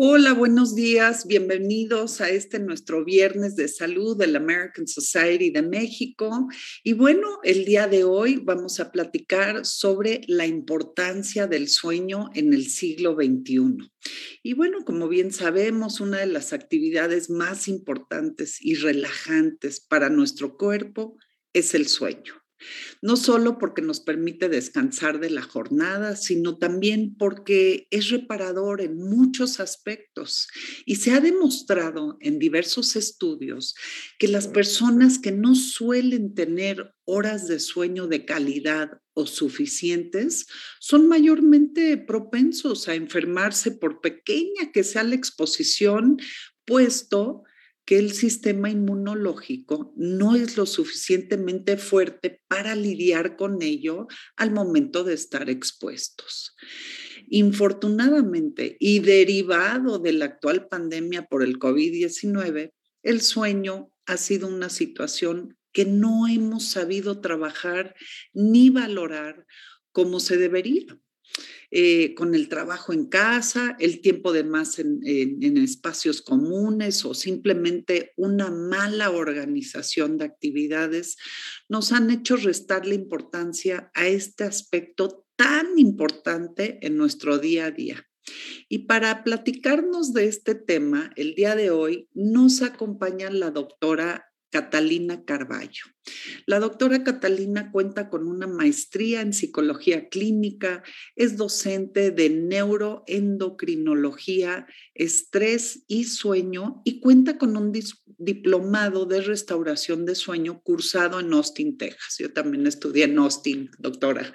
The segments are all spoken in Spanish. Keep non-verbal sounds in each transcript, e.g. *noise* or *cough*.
Hola, buenos días. Bienvenidos a este nuestro viernes de salud del American Society de México. Y bueno, el día de hoy vamos a platicar sobre la importancia del sueño en el siglo XXI. Y bueno, como bien sabemos, una de las actividades más importantes y relajantes para nuestro cuerpo es el sueño no solo porque nos permite descansar de la jornada, sino también porque es reparador en muchos aspectos. Y se ha demostrado en diversos estudios que las personas que no suelen tener horas de sueño de calidad o suficientes son mayormente propensos a enfermarse por pequeña que sea la exposición, puesto que el sistema inmunológico no es lo suficientemente fuerte para lidiar con ello al momento de estar expuestos. Infortunadamente, y derivado de la actual pandemia por el COVID-19, el sueño ha sido una situación que no hemos sabido trabajar ni valorar como se debería. Eh, con el trabajo en casa, el tiempo de más en, espacios comunes o simplemente una mala organización de actividades, nos han hecho restarle importancia a este aspecto tan importante en nuestro día a día. Y para platicarnos de este tema, el día de hoy nos acompaña la doctora Catalina Carballo. La doctora Catalina cuenta con una maestría en psicología clínica, es docente de neuroendocrinología, estrés y sueño y cuenta con un diplomado de restauración de sueño cursado en Austin, Texas. Yo también estudié en Austin, doctora,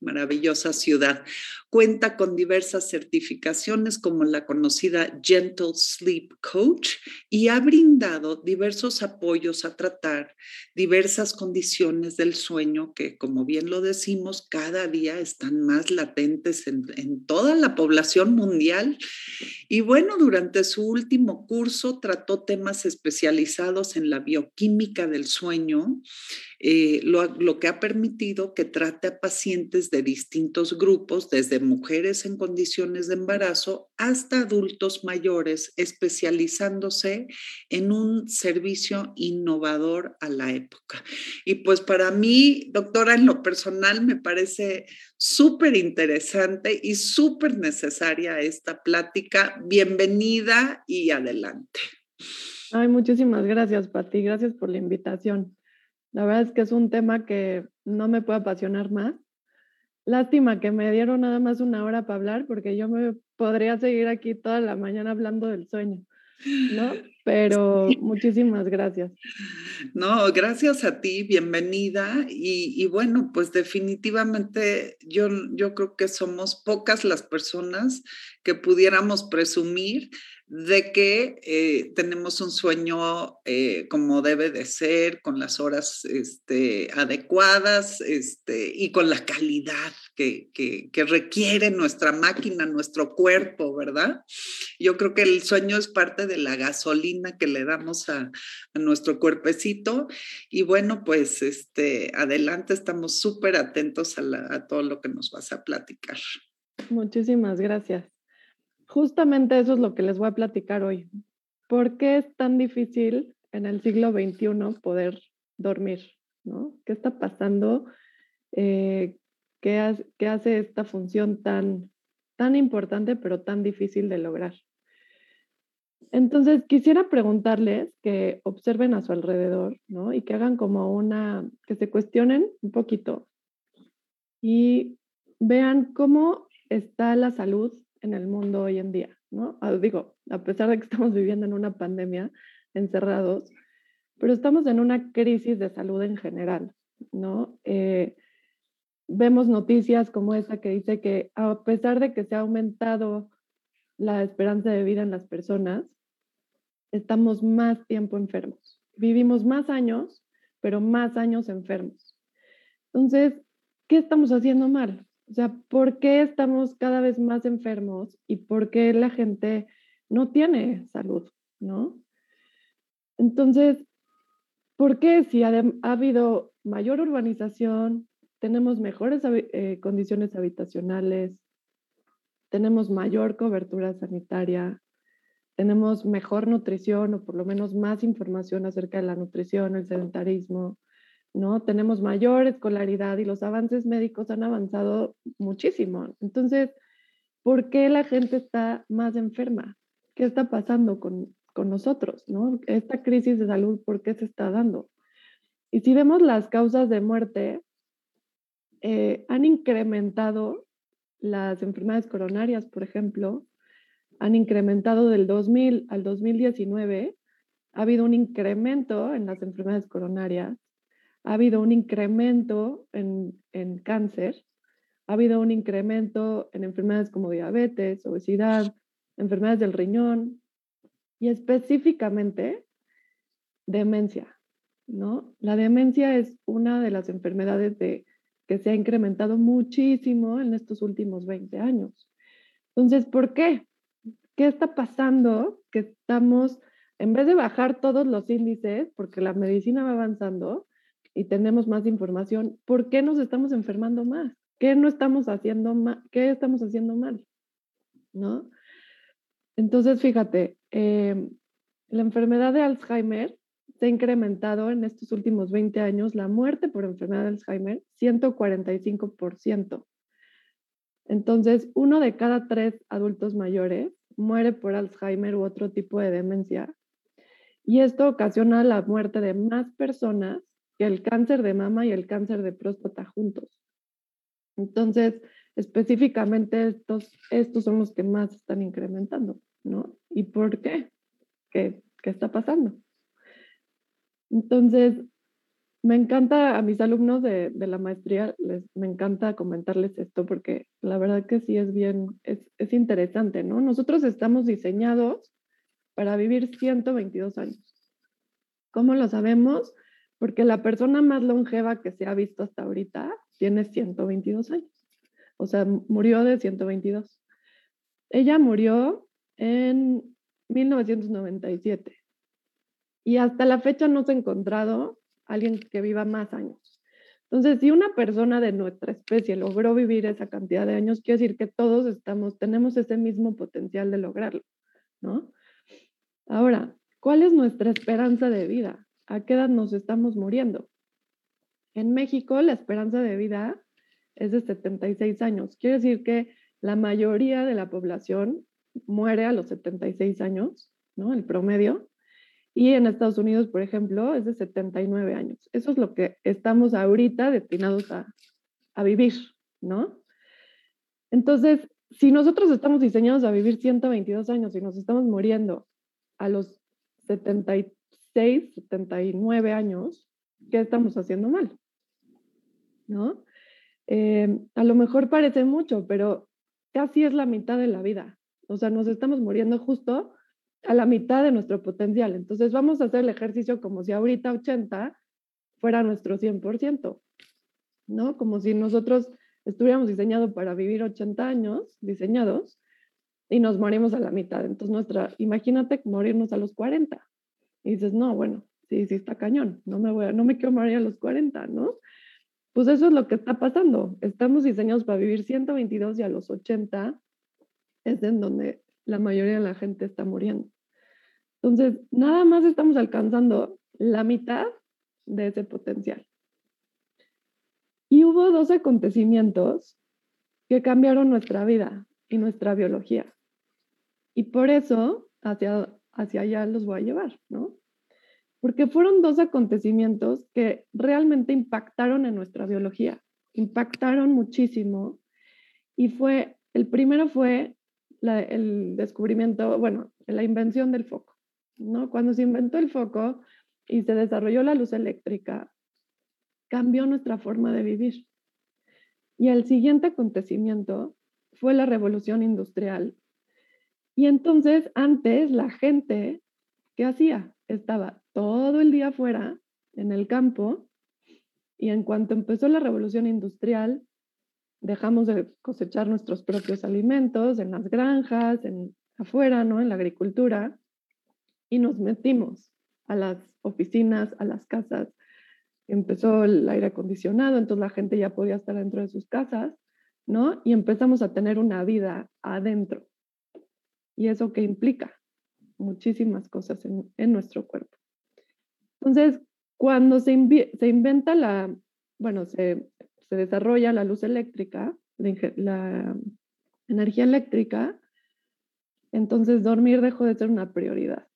maravillosa ciudad. Cuenta con diversas certificaciones como la conocida Gentle Sleep Coach y ha brindado diversos apoyos a tratar diversas condiciones del sueño que, como bien lo decimos, cada día están más latentes en, toda la población mundial. Y bueno, durante su último curso trató temas especializados en la bioquímica del sueño eh, lo, que ha permitido que trate a pacientes de distintos grupos, desde mujeres en condiciones de embarazo hasta adultos mayores, especializándose en un servicio innovador a la época. Y pues para mí, doctora, en lo personal me parece súper interesante y súper necesaria esta plática. Bienvenida y adelante. Ay, muchísimas gracias, Pati. Gracias por la invitación. La verdad es que es un tema que no me puede apasionar más. Lástima que me dieron nada más una hora para hablar porque yo me podría seguir aquí toda la mañana hablando del sueño, ¿no? *laughs* Pero muchísimas gracias. No, gracias a ti, bienvenida. Y, y, bueno, pues definitivamente yo, yo creo que somos pocas las personas que pudiéramos presumir de que eh, tenemos un sueño eh, como debe de ser, con las horas este, adecuadas este, y con la calidad que, requiere nuestra máquina, nuestro cuerpo, ¿verdad? Yo creo que el sueño es parte de la gasolina que le damos a, nuestro cuerpecito y bueno, pues este, adelante, estamos súper atentos a, a todo lo que nos vas a platicar. Muchísimas gracias. Justamente eso es lo que les voy a platicar hoy. ¿Por qué es tan difícil en el siglo XXI poder dormir? ¿no? ¿Qué está pasando? Eh, ¿qué, hace, esta función tan, tan importante pero tan difícil de lograr? Entonces, quisiera preguntarles que observen a su alrededor, ¿no? Y que hagan como una, que se cuestionen un poquito y vean cómo está la salud en el mundo hoy en día, ¿no? Ah, digo, a pesar de que estamos viviendo en una pandemia, encerrados, pero estamos en una crisis de salud en general, ¿no? Eh, vemos noticias como esa que dice que a pesar de que se ha aumentado la esperanza de vida en las personas, estamos más tiempo enfermos. Vivimos más años, pero más años enfermos. Entonces, ¿qué estamos haciendo mal? O sea, ¿por qué estamos cada vez más enfermos y por qué la gente no tiene salud, no? Entonces, ¿por qué si ha, habido mayor urbanización, tenemos mejores eh, condiciones habitacionales, tenemos mayor cobertura sanitaria, tenemos mejor nutrición o por lo menos más información acerca de la nutrición, el sedentarismo, ¿no? Tenemos mayor escolaridad y los avances médicos han avanzado muchísimo. Entonces, ¿por qué la gente está más enferma? ¿Qué está pasando con, nosotros, ¿no? Esta crisis de salud, ¿por qué se está dando? Y si vemos las causas de muerte, eh, han incrementado las enfermedades coronarias, por ejemplo, han incrementado del 2000 al 2019, ha habido un incremento en las enfermedades coronarias, ha habido un incremento en, cáncer, ha habido un incremento en enfermedades como diabetes, obesidad, enfermedades del riñón y específicamente demencia, ¿no? La demencia es una de las enfermedades de, que se ha incrementado muchísimo en estos últimos 20 años. Entonces, ¿por qué? ¿Qué está pasando que estamos en vez de bajar todos los índices, porque la medicina va avanzando y tenemos más información, ¿por qué nos estamos enfermando más? ¿Qué no estamos haciendo mal? ¿Qué estamos haciendo mal? ¿No? Entonces, fíjate, em, la enfermedad de Alzheimer se ha incrementado en estos últimos 20 años la muerte por enfermedad de Alzheimer 145%. Entonces, uno de cada tres adultos mayores muere por Alzheimer u otro tipo de demencia. Y esto ocasiona la muerte de más personas el cáncer de mama y el cáncer de próstata juntos. Entonces, específicamente estos, estos son los que más están incrementando, ¿no? ¿Y por qué? ¿Qué, qué está pasando? Entonces, me encanta a mis alumnos de, la maestría, les, me encanta comentarles esto porque la verdad que sí es bien, es, es interesante, ¿no? Nosotros estamos diseñados para vivir 122 años. ¿Cómo lo sabemos? Porque la persona más longeva que se ha visto hasta ahorita tiene 122 años. O sea, murió de 122. Ella murió en 1997. Y hasta la fecha no se ha encontrado alguien que viva más años. Entonces, si una persona de nuestra especie logró vivir esa cantidad de años, quiere decir que todos estamos, tenemos ese mismo potencial de lograrlo, ¿no? Ahora, ¿cuál es nuestra esperanza de vida? ¿A qué edad nos estamos muriendo? En México, la esperanza de vida es de 76 años. Quiere decir que la mayoría de la población muere a los 76 años, ¿no? El promedio. Y en Estados Unidos, por ejemplo, es de 79 años. Eso es lo que estamos ahorita destinados a, a vivir, ¿no? Entonces, si nosotros estamos diseñados a vivir 122 años y nos estamos muriendo a los 76, 79 años, ¿qué estamos haciendo mal? ¿No? Eh, a lo mejor parece mucho, pero casi es la mitad de la vida. O sea, nos estamos muriendo justo a la mitad de nuestro potencial. Entonces vamos a hacer el ejercicio como si ahorita 80 fuera nuestro 100%, ¿no? Como si nosotros estuviéramos diseñados para vivir 80 años, diseñados, y nos morimos a la mitad. Entonces nuestra, imagínate morirnos a los 40. Y dices, no, bueno, sí, sí está cañón, no me, voy a, no me quiero morir a los 40, ¿no? Pues eso es lo que está pasando. Estamos diseñados para vivir 122 y a los 80 es en donde la mayoría de la gente está muriendo. Entonces, nada más estamos alcanzando la mitad de ese potencial. Y hubo dos acontecimientos que cambiaron nuestra vida y nuestra biología. Y por eso hacia, hacia allá los voy a llevar, ¿no? Porque fueron dos acontecimientos que realmente impactaron en nuestra biología, impactaron muchísimo. Y fue, el primero fue el descubrimiento, bueno, la invención del foco. ¿no? Cuando se inventó el foco y se desarrolló la luz eléctrica, cambió nuestra forma de vivir. Y el siguiente acontecimiento fue la revolución industrial. Y entonces antes la gente, ¿qué hacía? Estaba todo el día afuera, en el campo, y en cuanto empezó la revolución industrial, dejamos de cosechar nuestros propios alimentos en las granjas, en afuera, ¿no? En la agricultura, y nos metimos a las oficinas, a las casas. Empezó el aire acondicionado, entonces la gente ya podía estar dentro de sus casas, ¿no? Y empezamos a tener una vida adentro. ¿Y eso qué implica? Muchísimas cosas en, en nuestro cuerpo. Entonces, cuando se, se inventa la, bueno, se, se, desarrolla la luz eléctrica, la, la energía eléctrica, entonces dormir dejó de ser una prioridad.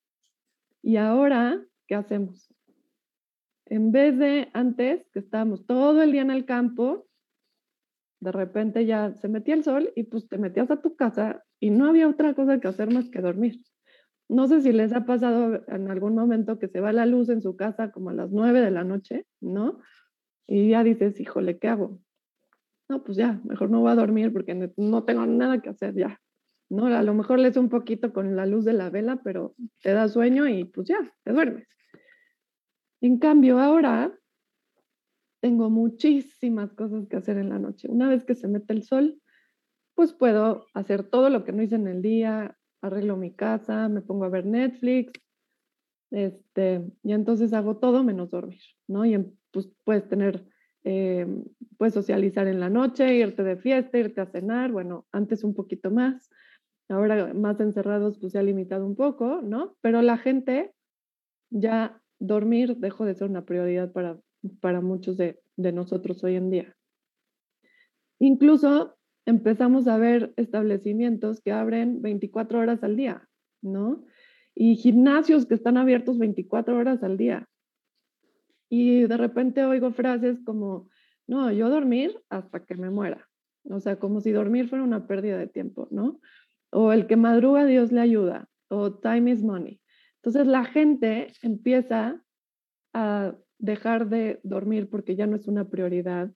Y ahora, ¿qué hacemos? En vez de antes, que estábamos todo el día en el campo, de repente ya se metía el sol y pues te metías a tu casa y no había otra cosa que hacer más que dormir. No sé si les ha pasado en algún momento que se va la luz en su casa como a las nueve de la noche, ¿no? Y ya dices, híjole, ¿qué hago? No, pues ya, mejor no voy a dormir porque no tengo nada que hacer ya. ¿no? A lo mejor lees un poquito con la luz de la vela, pero te da sueño y pues ya, te duermes. En cambio, ahora tengo muchísimas cosas que hacer en la noche. Una vez que se mete el sol, pues puedo hacer todo lo que no hice en el día, arreglo mi casa, me pongo a ver Netflix, Este, y entonces hago todo menos dormir, ¿no? Y pues puedes tener, eh, puedes socializar en la noche, irte de fiesta, irte a cenar, bueno, antes un poquito más, ahora más encerrados pues se ha limitado un poco, ¿no? Pero la gente ya dormir dejó de ser una prioridad para, para muchos de, de nosotros hoy en día. Incluso empezamos a ver establecimientos que abren 24 horas al día, ¿no? Y gimnasios que están abiertos 24 horas al día. Y de repente oigo frases como, no, yo dormir hasta que me muera. O sea, como si dormir fuera una pérdida de tiempo, ¿no? O el que madruga, Dios le ayuda. O time is money. Entonces la gente empieza a dejar de dormir porque ya no es una prioridad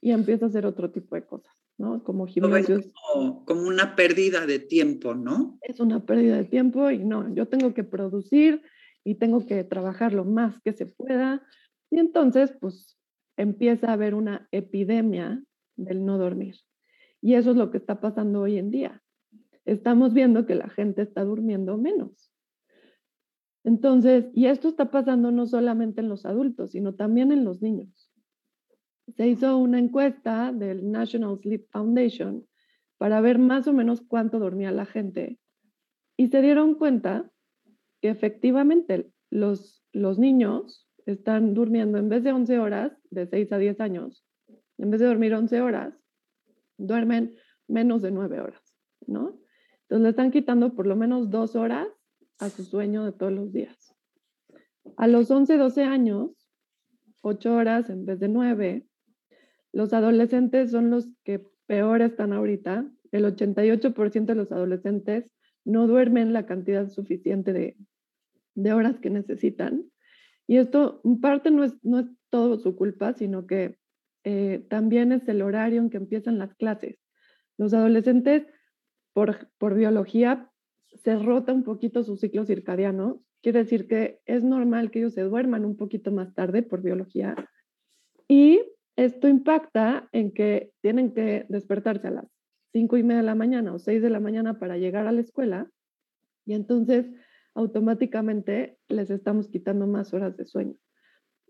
y empieza a hacer otro tipo de cosas. ¿No? Como gimnasios. Como, como, una pérdida de tiempo, ¿no? Es una pérdida de tiempo y no, yo tengo que producir y tengo que trabajar lo más que se pueda. Y entonces, pues, empieza a haber una epidemia del no dormir. Y eso es lo que está pasando hoy en día. Estamos viendo que la gente está durmiendo menos. Entonces, y esto está pasando no solamente en los adultos, sino también en los niños se hizo una encuesta del National Sleep Foundation para ver más o menos cuánto dormía la gente y se dieron cuenta que efectivamente los, los niños están durmiendo en vez de 11 horas, de 6 a 10 años, en vez de dormir 11 horas, duermen menos de 9 horas, ¿no? Entonces le están quitando por lo menos 2 horas a su sueño de todos los días. A los 11, 12 años, 8 horas en vez de 9, los adolescentes son los que peor están ahorita. El 88% de los adolescentes no duermen la cantidad suficiente de, horas que necesitan. Y esto, en parte, no es, todo su culpa, sino que eh, también es el horario en que empiezan las clases. Los adolescentes, por, por biología, se rota un poquito su ciclo circadiano. Quiere decir que es normal que ellos se duerman un poquito más tarde por biología. Y esto impacta en que tienen que despertarse a las cinco y media de la mañana o seis de la mañana para llegar a la escuela y entonces automáticamente les estamos quitando más horas de sueño.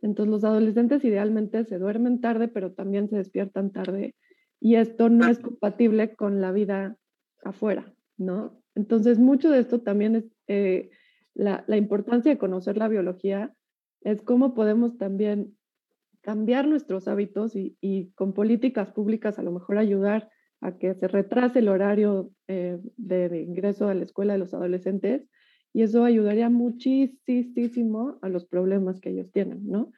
Entonces los adolescentes idealmente se duermen tarde, pero también se despiertan tarde y esto no es compatible con la vida afuera, ¿no? Entonces mucho de esto también es eh, la, la importancia de conocer la biología, es cómo podemos también cambiar nuestros hábitos y, con políticas públicas a lo mejor ayudar a que se retrase el horario eh, de, ingreso a la escuela de los adolescentes y eso ayudaría muchísimo a los problemas que ellos tienen, ¿no?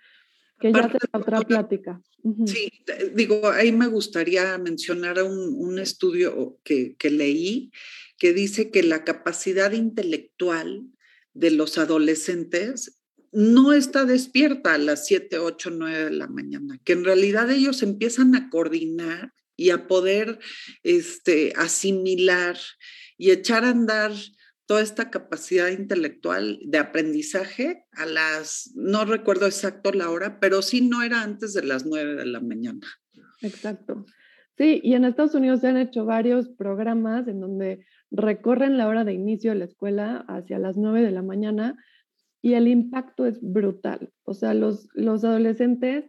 Que ya será otra plática. Sí, digo, ahí me gustaría mencionar un, un estudio que, que leí que dice que la capacidad intelectual de los adolescentes no está despierta a las 7, 8, 9 de la mañana, que en realidad ellos empiezan a coordinar y a poder este, asimilar y echar a andar toda esta capacidad intelectual de aprendizaje a las, no recuerdo exacto la hora, pero sí no era antes de las 9 de la mañana. Exacto. Sí, y en Estados Unidos se han hecho varios programas en donde recorren la hora de inicio de la escuela hacia las 9 de la mañana y el impacto es brutal. O sea, los, los adolescentes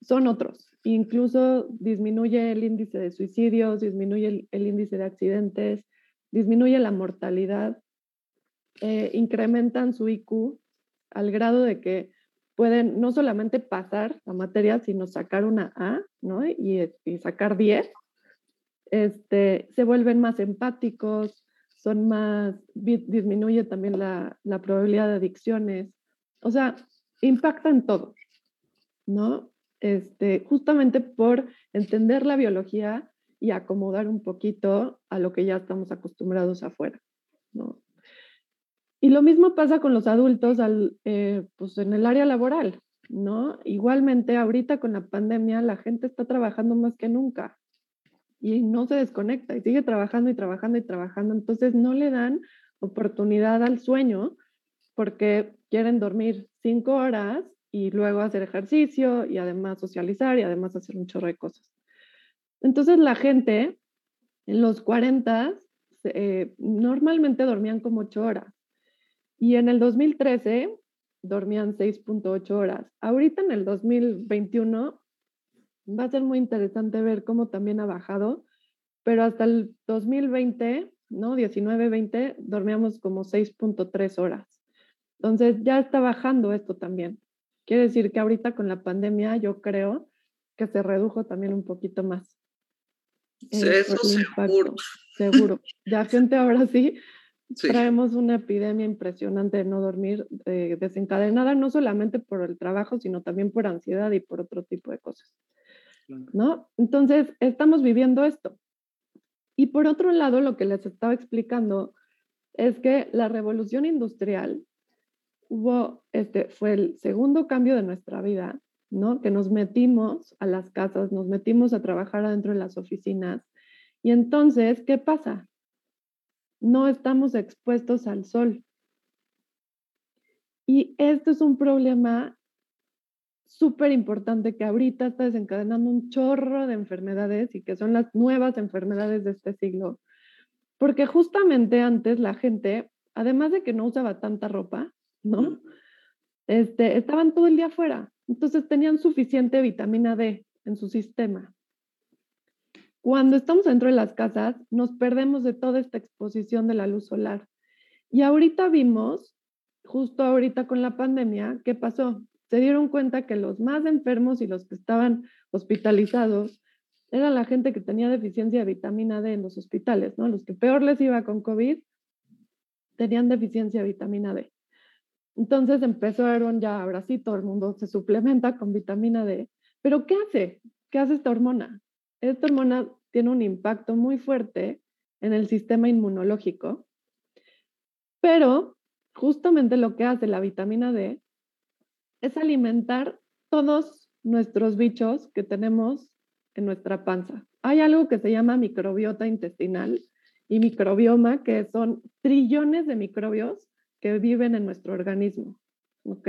son otros. Incluso disminuye el índice de suicidios, disminuye el, índice de accidentes, disminuye la mortalidad, eh, incrementan su IQ al grado de que pueden no solamente pasar la materia, sino sacar una A, ¿no? Y, y sacar 10. Este, se vuelven más empáticos, son más, disminuye también la, la probabilidad de adicciones, o sea, impacta en todo, ¿no? Este, justamente por entender la biología y acomodar un poquito a lo que ya estamos acostumbrados afuera, ¿no? Y lo mismo pasa con los adultos al, eh, pues en el área laboral, ¿no? Igualmente, ahorita con la pandemia, la gente está trabajando más que nunca y no se desconecta y sigue trabajando y trabajando y trabajando. Entonces no le dan oportunidad al sueño porque quieren dormir cinco horas y luego hacer ejercicio y además socializar y además hacer un chorro de cosas. Entonces la gente en los 40 eh, normalmente dormían como ocho horas y en el 2013 dormían 6.8 horas. Ahorita en el 2021 va a ser muy interesante ver cómo también ha bajado, pero hasta el 2020, ¿no? 19-20, dormíamos como 6.3 horas. Entonces ya está bajando esto también. Quiere decir que ahorita con la pandemia yo creo que se redujo también un poquito más. eso seguro. Seguro. Ya *laughs* gente ahora sí, traemos una epidemia impresionante de no dormir, desencadenada no solamente por el trabajo, sino también por ansiedad y por otro tipo de cosas. ¿No? Entonces, estamos viviendo esto. Y por otro lado, lo que les estaba explicando es que la revolución industrial este, fue el segundo cambio de nuestra vida, ¿no? Que nos metimos a las casas, nos metimos a trabajar adentro de las oficinas. Y entonces, ¿qué pasa? No estamos expuestos al sol. Y esto es un problema súper importante que ahorita está desencadenando un chorro de enfermedades y que son las nuevas enfermedades de este siglo. Porque justamente antes la gente, además de que no usaba tanta ropa, ¿no? Este, estaban todo el día afuera, entonces tenían suficiente vitamina D en su sistema. Cuando estamos dentro de las casas, nos perdemos de toda esta exposición de la luz solar. Y ahorita vimos, justo ahorita con la pandemia, ¿qué pasó? Se dieron cuenta que los más enfermos y los que estaban hospitalizados era la gente que tenía deficiencia de vitamina D en los hospitales, ¿no? Los que peor les iba con COVID tenían deficiencia de vitamina D. Entonces empezaron ya, ahora sí, todo el mundo se suplementa con vitamina D. Pero ¿qué hace? ¿Qué hace esta hormona? Esta hormona tiene un impacto muy fuerte en el sistema inmunológico, pero justamente lo que hace la vitamina D es alimentar todos nuestros bichos que tenemos en nuestra panza. Hay algo que se llama microbiota intestinal y microbioma, que son trillones de microbios que viven en nuestro organismo. ¿Ok?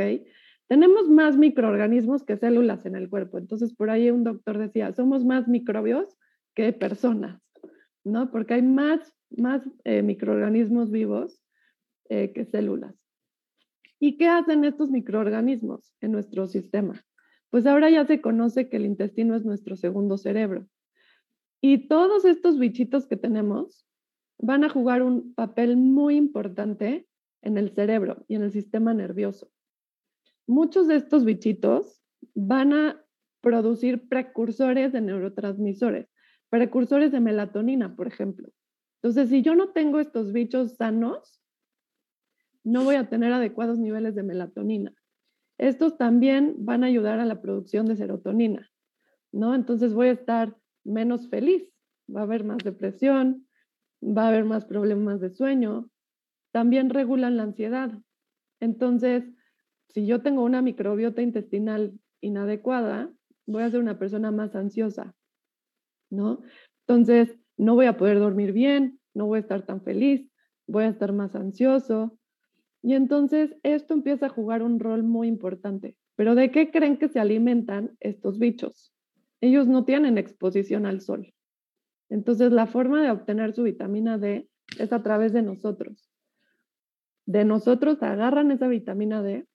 Tenemos más microorganismos que células en el cuerpo. Entonces, por ahí un doctor decía, somos más microbios que personas, ¿no? Porque hay más, más eh, microorganismos vivos eh, que células. ¿Y qué hacen estos microorganismos en nuestro sistema? Pues ahora ya se conoce que el intestino es nuestro segundo cerebro. Y todos estos bichitos que tenemos van a jugar un papel muy importante en el cerebro y en el sistema nervioso. Muchos de estos bichitos van a producir precursores de neurotransmisores, precursores de melatonina, por ejemplo. Entonces, si yo no tengo estos bichos sanos, no voy a tener adecuados niveles de melatonina. Estos también van a ayudar a la producción de serotonina, ¿no? Entonces voy a estar menos feliz, va a haber más depresión, va a haber más problemas de sueño, también regulan la ansiedad. Entonces, si yo tengo una microbiota intestinal inadecuada, voy a ser una persona más ansiosa, ¿no? Entonces, no voy a poder dormir bien, no voy a estar tan feliz, voy a estar más ansioso. Y entonces esto empieza a jugar un rol muy importante. Pero ¿de qué creen que se alimentan estos bichos? Ellos no tienen exposición al sol. Entonces la forma de obtener su vitamina D es a través de nosotros de nosotros agarran esa vitamina D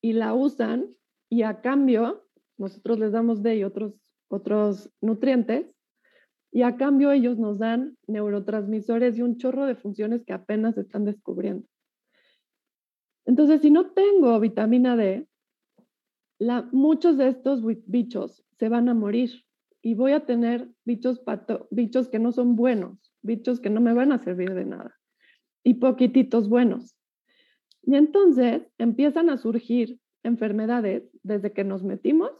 y la usan y a cambio nosotros les damos D y otros, otros nutrientes y a cambio ellos nos dan neurotransmisores y un chorro de funciones que apenas están descubriendo. Entonces, si no tengo vitamina D, muchos de estos bichos se van a morir y voy a tener bichos, pato, bichos que no son buenos, bichos que no me van a servir de nada y poquititos buenos. Y entonces empiezan a surgir enfermedades desde que nos metimos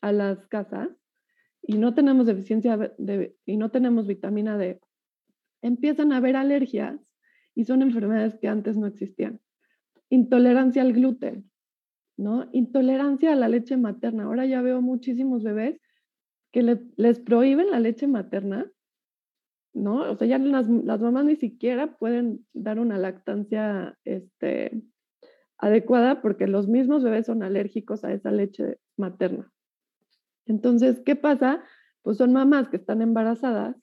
a las casas y no tenemos deficiencia de, y no tenemos vitamina D. Empiezan a haber alergias y son enfermedades que antes no existían. Intolerancia al gluten, ¿no? Intolerancia a la leche materna. Ahora ya veo muchísimos bebés que les prohíben la leche materna ¿no? O sea, ya las, mamás ni siquiera pueden dar una lactancia este, adecuada porque los mismos bebés son alérgicos a esa leche materna. Entonces, ¿qué pasa? Pues son mamás que están embarazadas,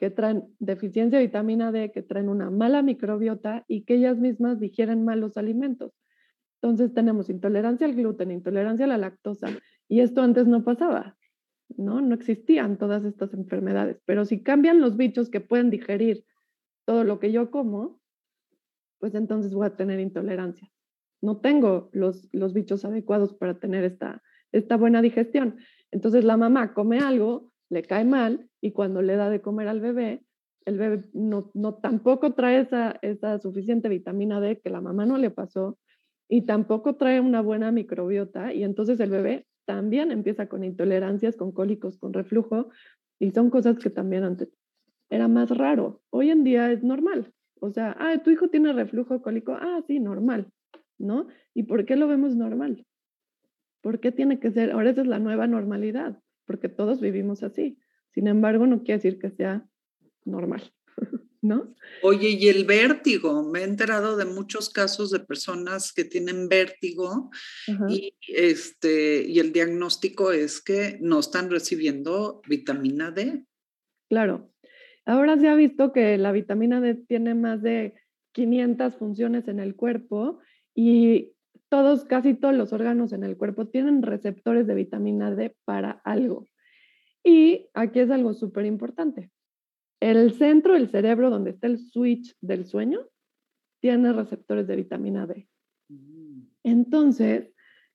que traen deficiencia de vitamina D, que traen una mala microbiota y que ellas mismas digieren malos alimentos. Entonces tenemos intolerancia al gluten, intolerancia a la lactosa, y esto antes no pasaba, ¿no? No existían todas estas enfermedades, pero si cambian los bichos que pueden digerir todo lo que yo como, pues entonces voy a tener intolerancia. No tengo los, los bichos adecuados para tener esta, esta buena digestión. Entonces la mamá come algo, le cae mal, y cuando le da de comer al bebé, el bebé no, no tampoco trae esa, esa suficiente vitamina D que la mamá no le pasó, y tampoco trae una buena microbiota y entonces el bebé también empieza con intolerancias, con cólicos, con reflujo y son cosas que también antes era más raro. Hoy en día es normal. O sea, ah, tu hijo tiene reflujo cólico, ah, sí, normal, ¿no? ¿Y por qué lo vemos normal? ¿Por qué tiene que ser? Ahora esa es la nueva normalidad, porque todos vivimos así. Sin embargo, no quiere decir que sea normal. *laughs* ¿no? Oye, y el vértigo, me he enterado de muchos casos de personas que tienen vértigo y, este, y el diagnóstico es que no están recibiendo vitamina D. Claro. Ahora se ha visto que la vitamina D tiene más de 500 funciones en el cuerpo y todos, casi todos los órganos en el cuerpo tienen receptores de vitamina D para algo. Y aquí es algo súper importante. El centro del cerebro, donde está el switch del sueño, tiene receptores de vitamina D. Mm. Entonces,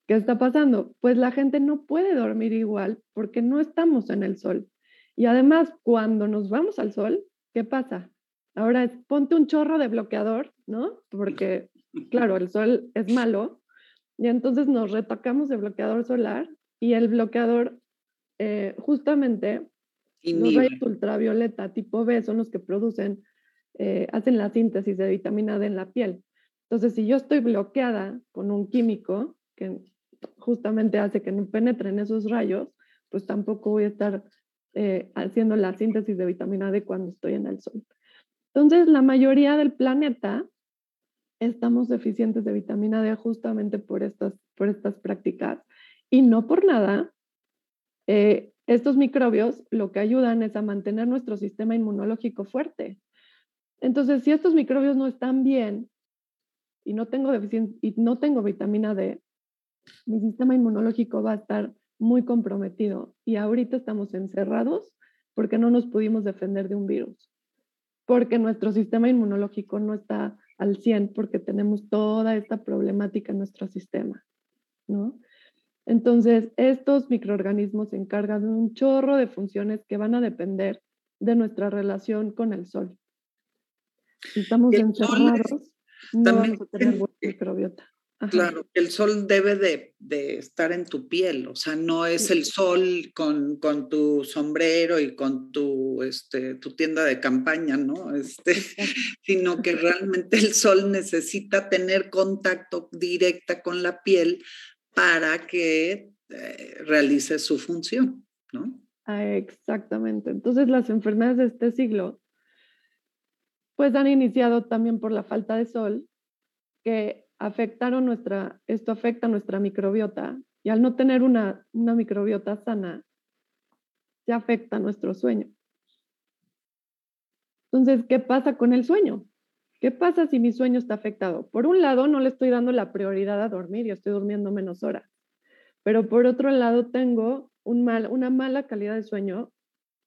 ¿qué está pasando? Pues la gente no puede dormir igual porque no estamos en el sol. Y además, cuando nos vamos al sol, ¿qué pasa? Ahora ponte un chorro de bloqueador, ¿no? Porque, *laughs* claro, el sol es malo. Y entonces nos retocamos de bloqueador solar y el bloqueador eh, justamente los rayos ultravioleta tipo B son los que producen, eh, hacen la síntesis de vitamina D en la piel. Entonces, si yo estoy bloqueada con un químico que justamente hace que no penetren esos rayos, pues tampoco voy a estar eh, haciendo la síntesis de vitamina D cuando estoy en el sol. Entonces, la mayoría del planeta estamos deficientes de vitamina D justamente por estas, por estas prácticas. Y no por nada, eh, estos microbios lo que ayudan es a mantener nuestro sistema inmunológico fuerte. Entonces, si estos microbios no están bien y no tengo, y no tengo vitamina D, mi sistema inmunológico va a estar muy comprometido. Y ahorita estamos encerrados porque no nos pudimos defender de un virus, porque nuestro sistema inmunológico no está al 100 porque tenemos toda esta problemática en nuestro sistema, ¿no? Entonces, estos microorganismos se encargan de un chorro de funciones que van a depender de nuestra relación con el sol. Si estamos encerrados, no vamos a tener buena microbiota. Claro, el sol debe de, estar en tu piel, o sea, no es el sol con, tu sombrero y con tu, este, tu tienda de campaña, ¿no? Este, *laughs* sino que *laughs* realmente el sol necesita tener contacto directa con la piel para que eh, realice su función, ¿no? Ah, exactamente. Entonces las enfermedades de este siglo pues han iniciado también por la falta de sol, que afectaron nuestra, esto afecta nuestra microbiota y al no tener una, una microbiota sana, se afecta nuestro sueño. Entonces, ¿qué pasa con el sueño? ¿Qué pasa si mi sueño está afectado? Por un lado, no le estoy dando la prioridad a dormir y estoy durmiendo menos horas. Pero por otro lado, tengo un mal, una mala calidad de sueño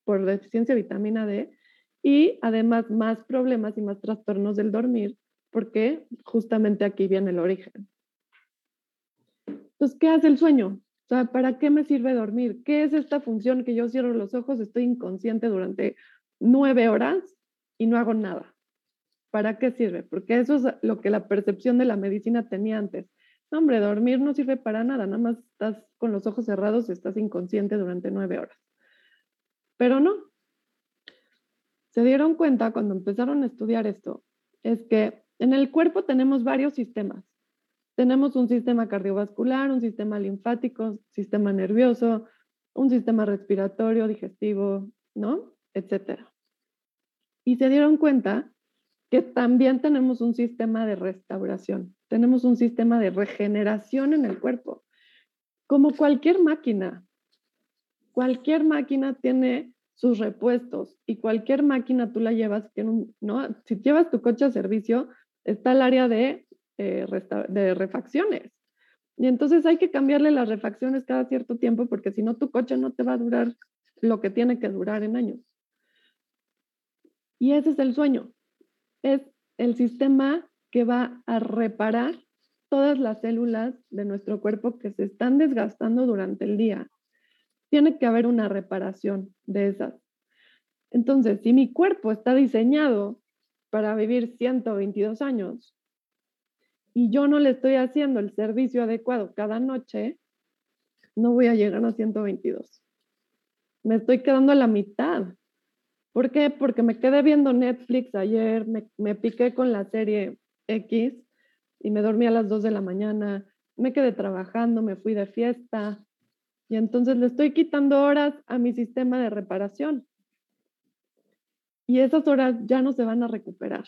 por deficiencia de vitamina D y además más problemas y más trastornos del dormir, porque justamente aquí viene el origen. Entonces, ¿qué hace el sueño? O sea, ¿para qué me sirve dormir? ¿Qué es esta función que yo cierro los ojos, estoy inconsciente durante nueve horas y no hago nada? ¿Para qué sirve? Porque eso es lo que la percepción de la medicina tenía antes. hombre, dormir no sirve para nada, nada más estás con los ojos cerrados y estás inconsciente durante nueve horas. Pero no. Se dieron cuenta cuando empezaron a estudiar esto, es que en el cuerpo tenemos varios sistemas. Tenemos un sistema cardiovascular, un sistema linfático, sistema nervioso, un sistema respiratorio, digestivo, ¿no? Etcétera. Y se dieron cuenta que también tenemos un sistema de restauración, tenemos un sistema de regeneración en el cuerpo, como cualquier máquina. Cualquier máquina tiene sus repuestos y cualquier máquina tú la llevas, ¿no? Si llevas tu coche a servicio, está el área de eh, de refacciones. Y entonces hay que cambiarle las refacciones cada cierto tiempo porque si no tu coche no te va a durar lo que tiene que durar en años. Y ese es el sueño. Es el sistema que va a reparar todas las células de nuestro cuerpo que se están desgastando durante el día. Tiene que haber una reparación de esas. Entonces, si mi cuerpo está diseñado para vivir 122 años y yo no le estoy haciendo el servicio adecuado cada noche, no voy a llegar a 122. Me estoy quedando a la mitad. ¿Por qué? Porque me quedé viendo Netflix ayer, me, piqué con la serie X y me dormí a las 2 de la mañana, me quedé trabajando, me fui de fiesta y entonces le estoy quitando horas a mi sistema de reparación. Y esas horas ya no se van a recuperar.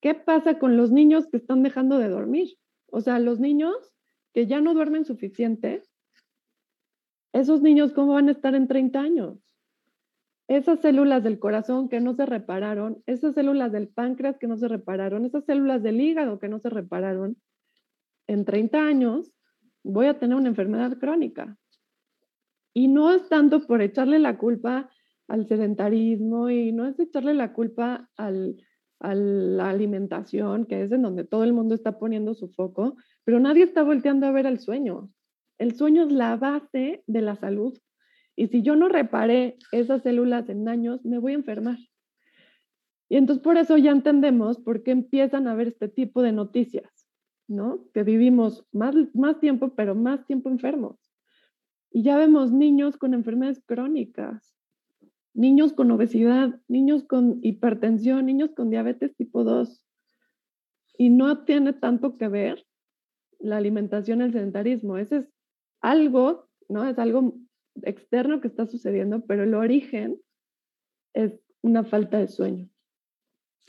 ¿Qué pasa con los niños que están dejando de dormir? O sea, los niños que ya no duermen suficiente, esos niños, ¿cómo van a estar en 30 años? esas células del corazón que no se repararon, esas células del páncreas que no se repararon, esas células del hígado que no se repararon, en 30 años voy a tener una enfermedad crónica. Y no es tanto por echarle la culpa al sedentarismo y no es echarle la culpa al, a la alimentación, que es en donde todo el mundo está poniendo su foco, pero nadie está volteando a ver el sueño. El sueño es la base de la salud y si yo no reparé esas células en años, me voy a enfermar. Y entonces por eso ya entendemos por qué empiezan a haber este tipo de noticias, ¿no? Que vivimos más, más tiempo, pero más tiempo enfermos. Y ya vemos niños con enfermedades crónicas, niños con obesidad, niños con hipertensión, niños con diabetes tipo 2. Y no tiene tanto que ver la alimentación, el sedentarismo. Ese es algo, ¿no? Es algo externo que está sucediendo, pero el origen es una falta de sueño.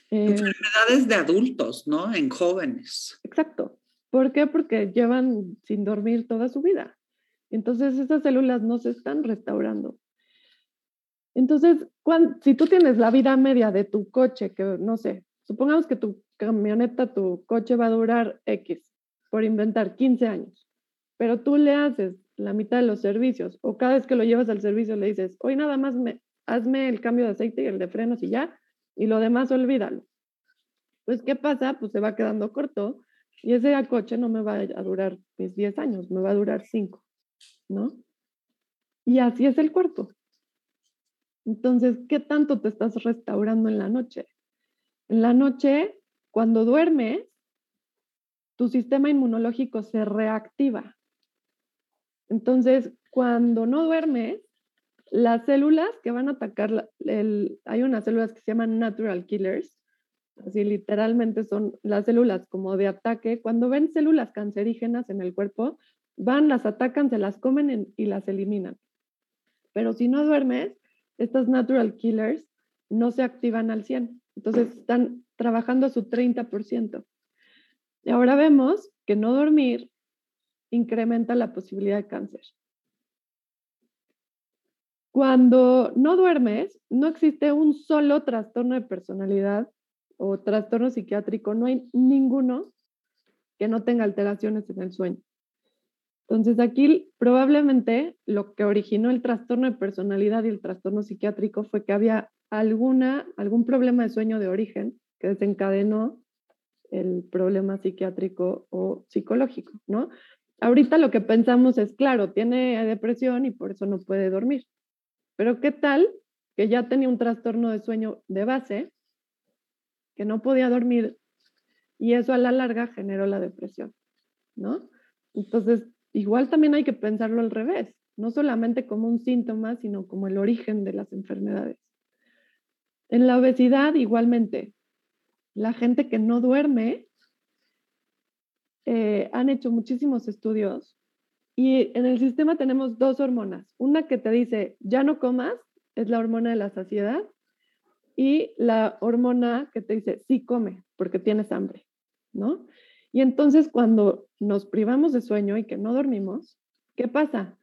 Eh, Enfermedades de adultos, ¿no? En jóvenes. Exacto. ¿Por qué? Porque llevan sin dormir toda su vida. Entonces esas células no se están restaurando. Entonces, si tú tienes la vida media de tu coche, que no sé, supongamos que tu camioneta, tu coche va a durar X, por inventar 15 años, pero tú le haces la mitad de los servicios, o cada vez que lo llevas al servicio le dices, hoy nada más me, hazme el cambio de aceite y el de frenos y ya, y lo demás olvídalo. Pues, ¿qué pasa? Pues se va quedando corto y ese coche no me va a durar mis 10 años, me va a durar 5, ¿no? Y así es el cuerpo. Entonces, ¿qué tanto te estás restaurando en la noche? En la noche, cuando duermes, tu sistema inmunológico se reactiva. Entonces, cuando no duermes, las células que van a atacar, hay unas células que se llaman natural killers, así literalmente son las células como de ataque. Cuando ven células cancerígenas en el cuerpo, van, las atacan, se las comen y las eliminan. Pero si no duermes, estas natural killers no se activan al 100. Entonces están trabajando a su 30%. Y ahora vemos que no dormir incrementa la posibilidad de cáncer. Cuando no duermes, no existe un solo trastorno de personalidad o trastorno psiquiátrico, no hay ninguno que no tenga alteraciones en el sueño. Entonces aquí probablemente lo que originó el trastorno de personalidad y el trastorno psiquiátrico fue que había alguna, algún problema de sueño de origen que desencadenó el problema psiquiátrico o psicológico, ¿no? ahorita lo que pensamos es, claro, tiene depresión y por eso no puede dormir. Pero ¿qué tal que ya tenía un trastorno de sueño de base, que no podía dormir y eso a la larga generó la depresión, ¿no? Entonces, igual también hay que pensarlo al revés, no solamente como un síntoma, sino como el origen de las enfermedades. En la obesidad, igualmente, la gente que no duerme eh, han hecho muchísimos estudios y en el sistema tenemos dos hormonas. Una que te dice, ya no comas, es la hormona de la saciedad, y la hormona que te dice, sí come, porque tienes hambre, ¿no? Y entonces cuando nos privamos de sueño y que no dormimos, ¿qué pasa?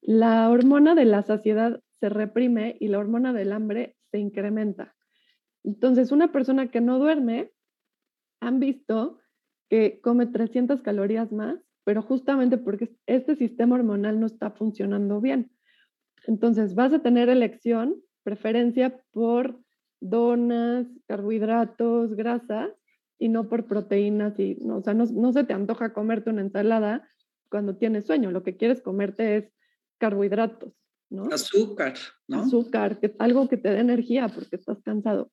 La hormona de la saciedad se reprime y la hormona del hambre se incrementa. Entonces, una persona que no duerme, han visto que come 300 calorías más, pero justamente porque este sistema hormonal no está funcionando bien. Entonces, vas a tener elección, preferencia por donas, carbohidratos, grasas, y no por proteínas. Y, no, o sea, no, no se te antoja comerte una ensalada cuando tienes sueño. Lo que quieres comerte es carbohidratos, ¿no? Azúcar, ¿no? Azúcar, que es algo que te dé energía porque estás cansado.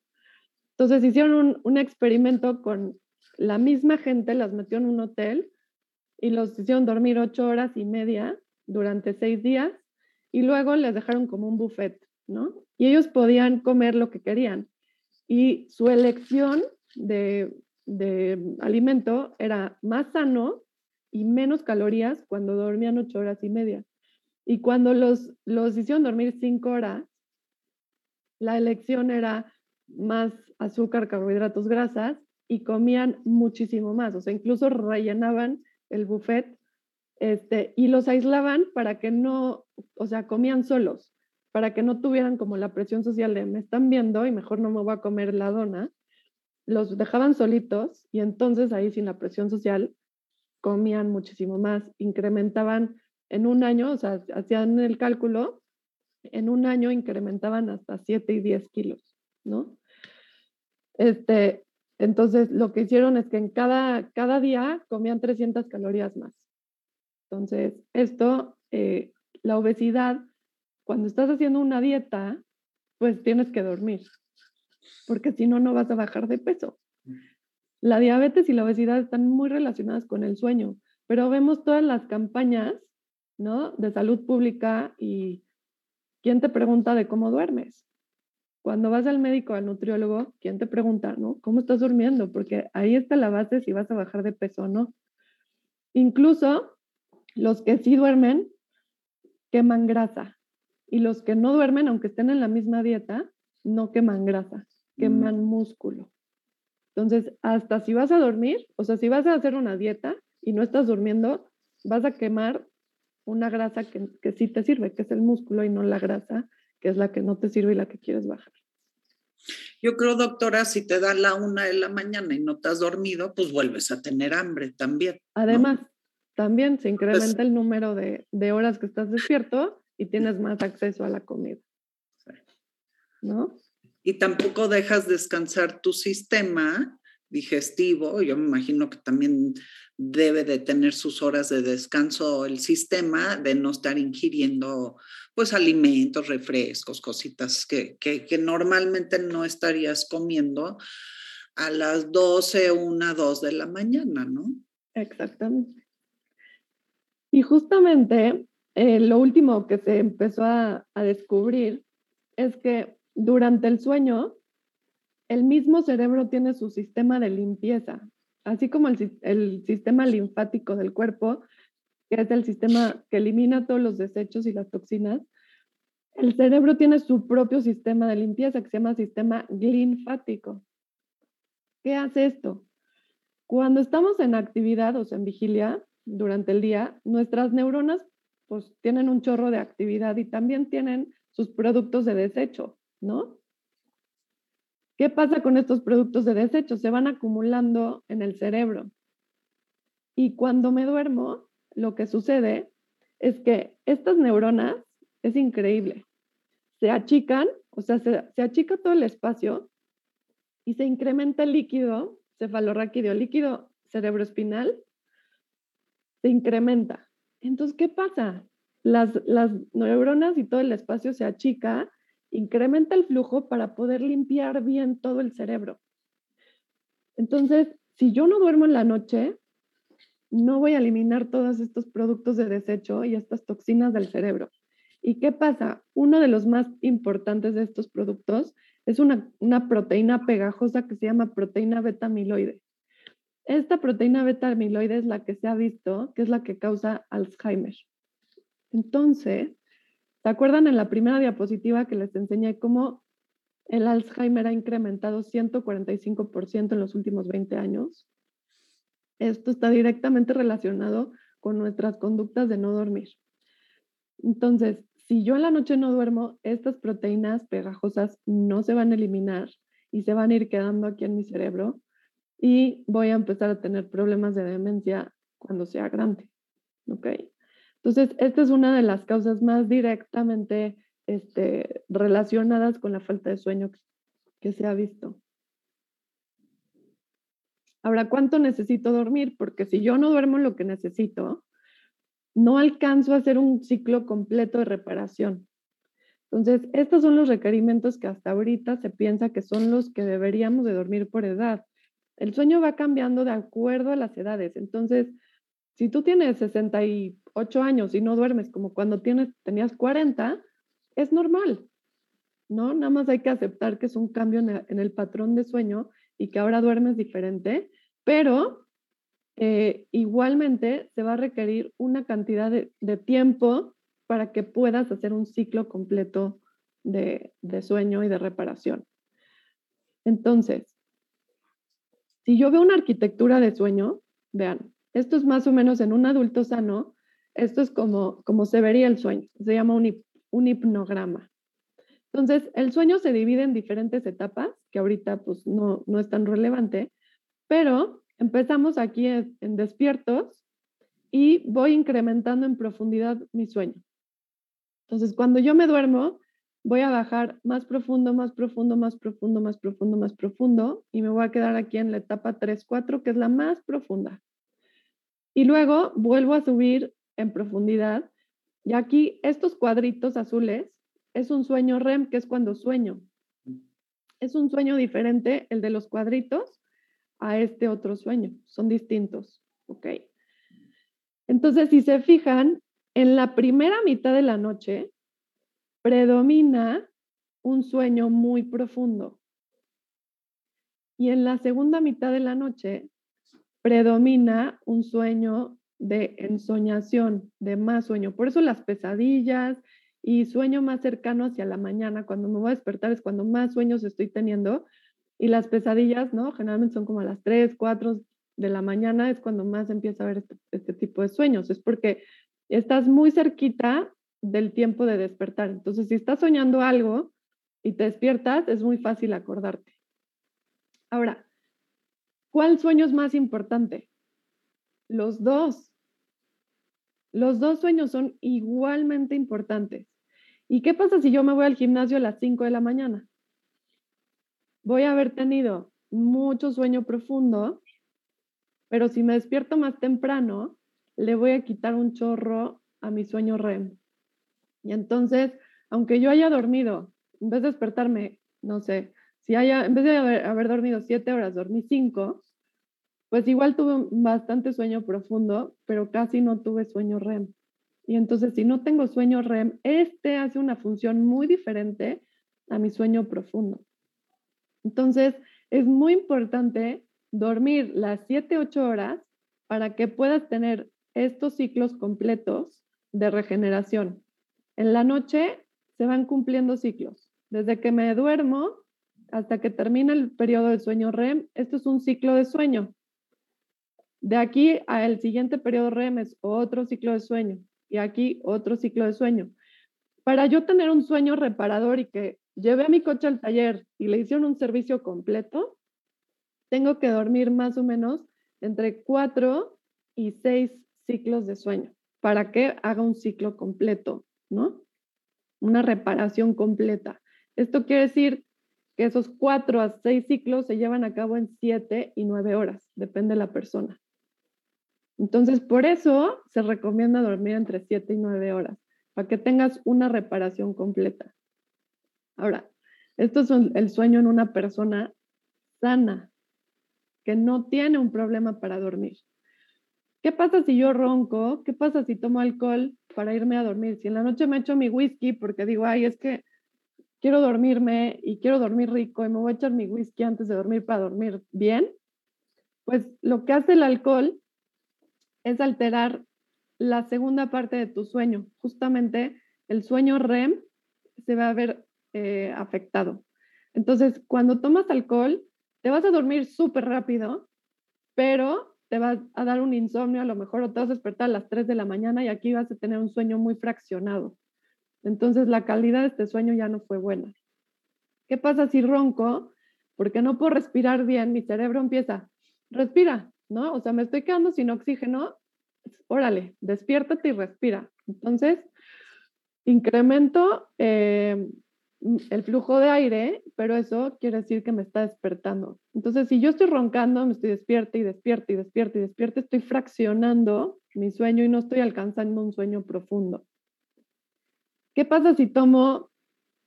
Entonces hicieron un, un experimento con la misma gente, las metió en un hotel y los hicieron dormir ocho horas y media durante seis días y luego les dejaron como un buffet, ¿no? Y ellos podían comer lo que querían. Y su elección de, de alimento era más sano y menos calorías cuando dormían ocho horas y media. Y cuando los, los hicieron dormir cinco horas, la elección era más azúcar, carbohidratos, grasas y comían muchísimo más. O sea, incluso rellenaban el buffet este, y los aislaban para que no, o sea, comían solos, para que no tuvieran como la presión social de me están viendo y mejor no me voy a comer la dona. Los dejaban solitos y entonces ahí sin la presión social comían muchísimo más, incrementaban en un año, o sea, hacían el cálculo, en un año incrementaban hasta 7 y 10 kilos, ¿no? Este, entonces, lo que hicieron es que en cada, cada día comían 300 calorías más. Entonces, esto, eh, la obesidad, cuando estás haciendo una dieta, pues tienes que dormir, porque si no, no vas a bajar de peso. La diabetes y la obesidad están muy relacionadas con el sueño, pero vemos todas las campañas, ¿no? De salud pública y ¿quién te pregunta de cómo duermes? Cuando vas al médico, al nutriólogo, ¿quién te pregunta, ¿no? ¿Cómo estás durmiendo? Porque ahí está la base si vas a bajar de peso o no. Incluso los que sí duermen queman grasa y los que no duermen, aunque estén en la misma dieta, no queman grasa, queman mm. músculo. Entonces, hasta si vas a dormir, o sea, si vas a hacer una dieta y no estás durmiendo, vas a quemar una grasa que, que sí te sirve, que es el músculo y no la grasa, que es la que no te sirve y la que quieres bajar. Yo creo, doctora, si te da la una de la mañana y no te has dormido, pues vuelves a tener hambre también. Además, también se pues incrementa el número de, de, horas que estás despierto y tienes más acceso a la comida. ¿No? Y tampoco dejas descansar tu sistema digestivo. Yo me imagino que también debe de tener sus horas de descanso el sistema, de no estar ingiriendo pues alimentos, refrescos, cositas que, que, normalmente no estarías comiendo a las 12, 1, 2 de la mañana, ¿no? Exactamente. Y justamente eh, lo último que se empezó a, a descubrir es que durante el sueño, el mismo cerebro tiene su sistema de limpieza, así como el, sistema linfático del cuerpo, que es el sistema que elimina todos los desechos y las toxinas. El cerebro tiene su propio sistema de limpieza que se llama sistema linfático. ¿Qué hace esto? Cuando estamos en actividad, o en vigilia, durante el día, nuestras neuronas pues tienen un chorro de actividad y también tienen sus productos de desecho. ¿No? ¿Qué pasa con estos productos de desecho? Se van acumulando en el cerebro. Y cuando me duermo, lo que sucede es que estas neuronas, es increíble, se achican, o sea, se, achica todo el espacio y se incrementa el líquido cefalorraquídeo, líquido cerebroespinal, se incrementa. Entonces, ¿qué pasa? Las, las neuronas y todo el espacio se achica incrementa el flujo para poder limpiar bien todo el cerebro. Entonces, si yo no duermo en la noche, no voy a eliminar todos estos productos de desecho y estas toxinas del cerebro. ¿Y qué pasa? Uno de los más importantes de estos productos es una, proteína pegajosa que se llama proteína beta amiloide. Esta proteína beta amiloide es la que se ha visto que es la que causa Alzheimer. Entonces, ¿Se acuerdan en la primera diapositiva que les enseñé cómo el Alzheimer ha incrementado 145% en los últimos 20 años? Esto está directamente relacionado con nuestras conductas de no dormir. Entonces, si yo en la noche no duermo, estas proteínas pegajosas no se van a eliminar y se van a ir quedando aquí en mi cerebro. y voy a empezar a tener problemas de demencia cuando sea grande. ¿Ok? Entonces, esta es una de las causas más directamente este, relacionadas con la falta de sueño que se ha visto. Ahora, ¿cuánto necesito dormir? Porque si yo no duermo lo que necesito, no alcanzo a hacer un ciclo completo de reparación. Entonces, estos son los requerimientos que hasta ahorita se piensa que son los que deberíamos de dormir por edad. El sueño va cambiando de acuerdo a las edades. Entonces, si tú tienes 68 años y no duermes como cuando tienes, tenías 40, es normal, ¿no? Nada más hay que aceptar que es un cambio en el patrón de sueño y que ahora duermes diferente, pero eh, igualmente se va a requerir una cantidad de, tiempo para que puedas hacer un ciclo completo de, de sueño y de reparación. Entonces, si yo veo una arquitectura de sueño, vean, esto es más o menos en un adulto sano, esto es como, como se vería el sueño, se llama un, un hipnograma. Entonces, el sueño se divide en diferentes etapas, que ahorita pues no, no es tan relevante, pero empezamos aquí en, despiertos y voy incrementando en profundidad mi sueño. Entonces, cuando yo me duermo, voy a bajar más profundo, más profundo, más profundo, más profundo, más profundo y me voy a quedar aquí en la etapa 3, 4, que es la más profunda. Y luego vuelvo a subir en profundidad y aquí estos cuadritos azules es un sueño REM, que es cuando sueño. Es un sueño diferente el de los cuadritos a este otro sueño. Son distintos, ¿ok? Entonces, si se fijan, en la primera mitad de la noche predomina un sueño muy profundo. Y en la segunda mitad de la noche predomina un sueño de ensoñación, de más sueño. Por eso las pesadillas y sueño más cercano hacia la mañana, cuando me voy a despertar es cuando más sueños estoy teniendo y las pesadillas, ¿no? Generalmente son como a las 3, 4 de la mañana, es cuando más empieza a haber este, este, tipo de sueños, es porque estás muy cerquita del tiempo de despertar. Entonces, si estás soñando algo y te despiertas, es muy fácil acordarte. Ahora, ¿cuál sueño es más importante? Los dos. Los dos sueños son igualmente importantes. ¿Y qué pasa si yo me voy al gimnasio a las 5 de la mañana? Voy a haber tenido mucho sueño profundo, pero si me despierto más temprano, le voy a quitar un chorro a mi sueño REM. Y entonces, aunque yo haya dormido, en vez de despertarme, no sé, si haya, en vez de haber, dormido siete horas, dormí cinco, pues igual tuve bastante sueño profundo, pero casi no tuve sueño REM. Y entonces, si no tengo sueño REM, este hace una función muy diferente a mi sueño profundo. Entonces, es muy importante dormir las 7, 8 horas para que puedas tener estos ciclos completos de regeneración. En la noche se van cumpliendo ciclos. Desde que me duermo hasta que termina el periodo de sueño REM, esto es un ciclo de sueño. De aquí al siguiente periodo REM es otro ciclo de sueño y aquí otro ciclo de sueño. Para yo tener un sueño reparador y que llevé a mi coche al taller y le hicieron un servicio completo, tengo que dormir más o menos entre cuatro y seis ciclos de sueño para que haga un ciclo completo, ¿no? Una reparación completa. Esto quiere decir que esos cuatro a seis ciclos se llevan a cabo en siete y nueve horas, depende de la persona. Entonces, por eso se recomienda dormir entre 7 y 9 horas, para que tengas una reparación completa. Ahora, esto es el sueño en una persona sana, que no tiene un problema para dormir. ¿Qué pasa si yo ronco? ¿Qué pasa si tomo alcohol para irme a dormir? Si en la noche me echo mi whisky porque digo, ay, es que quiero dormirme y quiero dormir rico y me voy a echar mi whisky antes de dormir para dormir bien, pues lo que hace el alcohol es alterar la segunda parte de tu sueño. Justamente el sueño REM se va a ver eh, afectado. Entonces, cuando tomas alcohol, te vas a dormir súper rápido, pero te va a dar un insomnio, a lo mejor o te vas a despertar a las 3 de la mañana y aquí vas a tener un sueño muy fraccionado. Entonces, la calidad de este sueño ya no fue buena. ¿Qué pasa si ronco? Porque no puedo respirar bien, mi cerebro empieza respira, ¿no? O sea, me estoy quedando sin oxígeno, órale, despiértate y respira. Entonces, incremento eh, el flujo de aire, pero eso quiere decir que me está despertando. Entonces, si yo estoy roncando, me estoy despierta y despierta y despierta y despierta, estoy fraccionando mi sueño y no estoy alcanzando un sueño profundo. ¿Qué pasa si tomo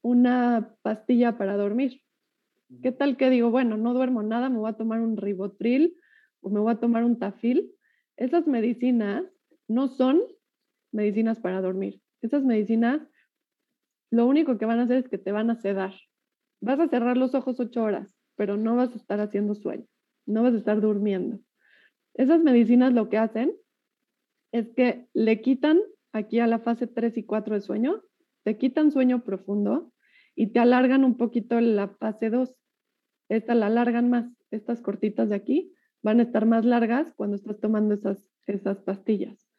una pastilla para dormir? ¿Qué tal que digo, bueno, no duermo nada, me voy a tomar un ribotril o me voy a tomar un tafil? Esas medicinas no son medicinas para dormir. Esas medicinas lo único que van a hacer es que te van a sedar. Vas a cerrar los ojos ocho horas, pero no vas a estar haciendo sueño, no vas a estar durmiendo. Esas medicinas lo que hacen es que le quitan aquí a la fase 3 y 4 de sueño, te quitan sueño profundo y te alargan un poquito la fase 2. Esta la alargan más. Estas cortitas de aquí van a estar más largas cuando estás tomando esas, esas pastillas.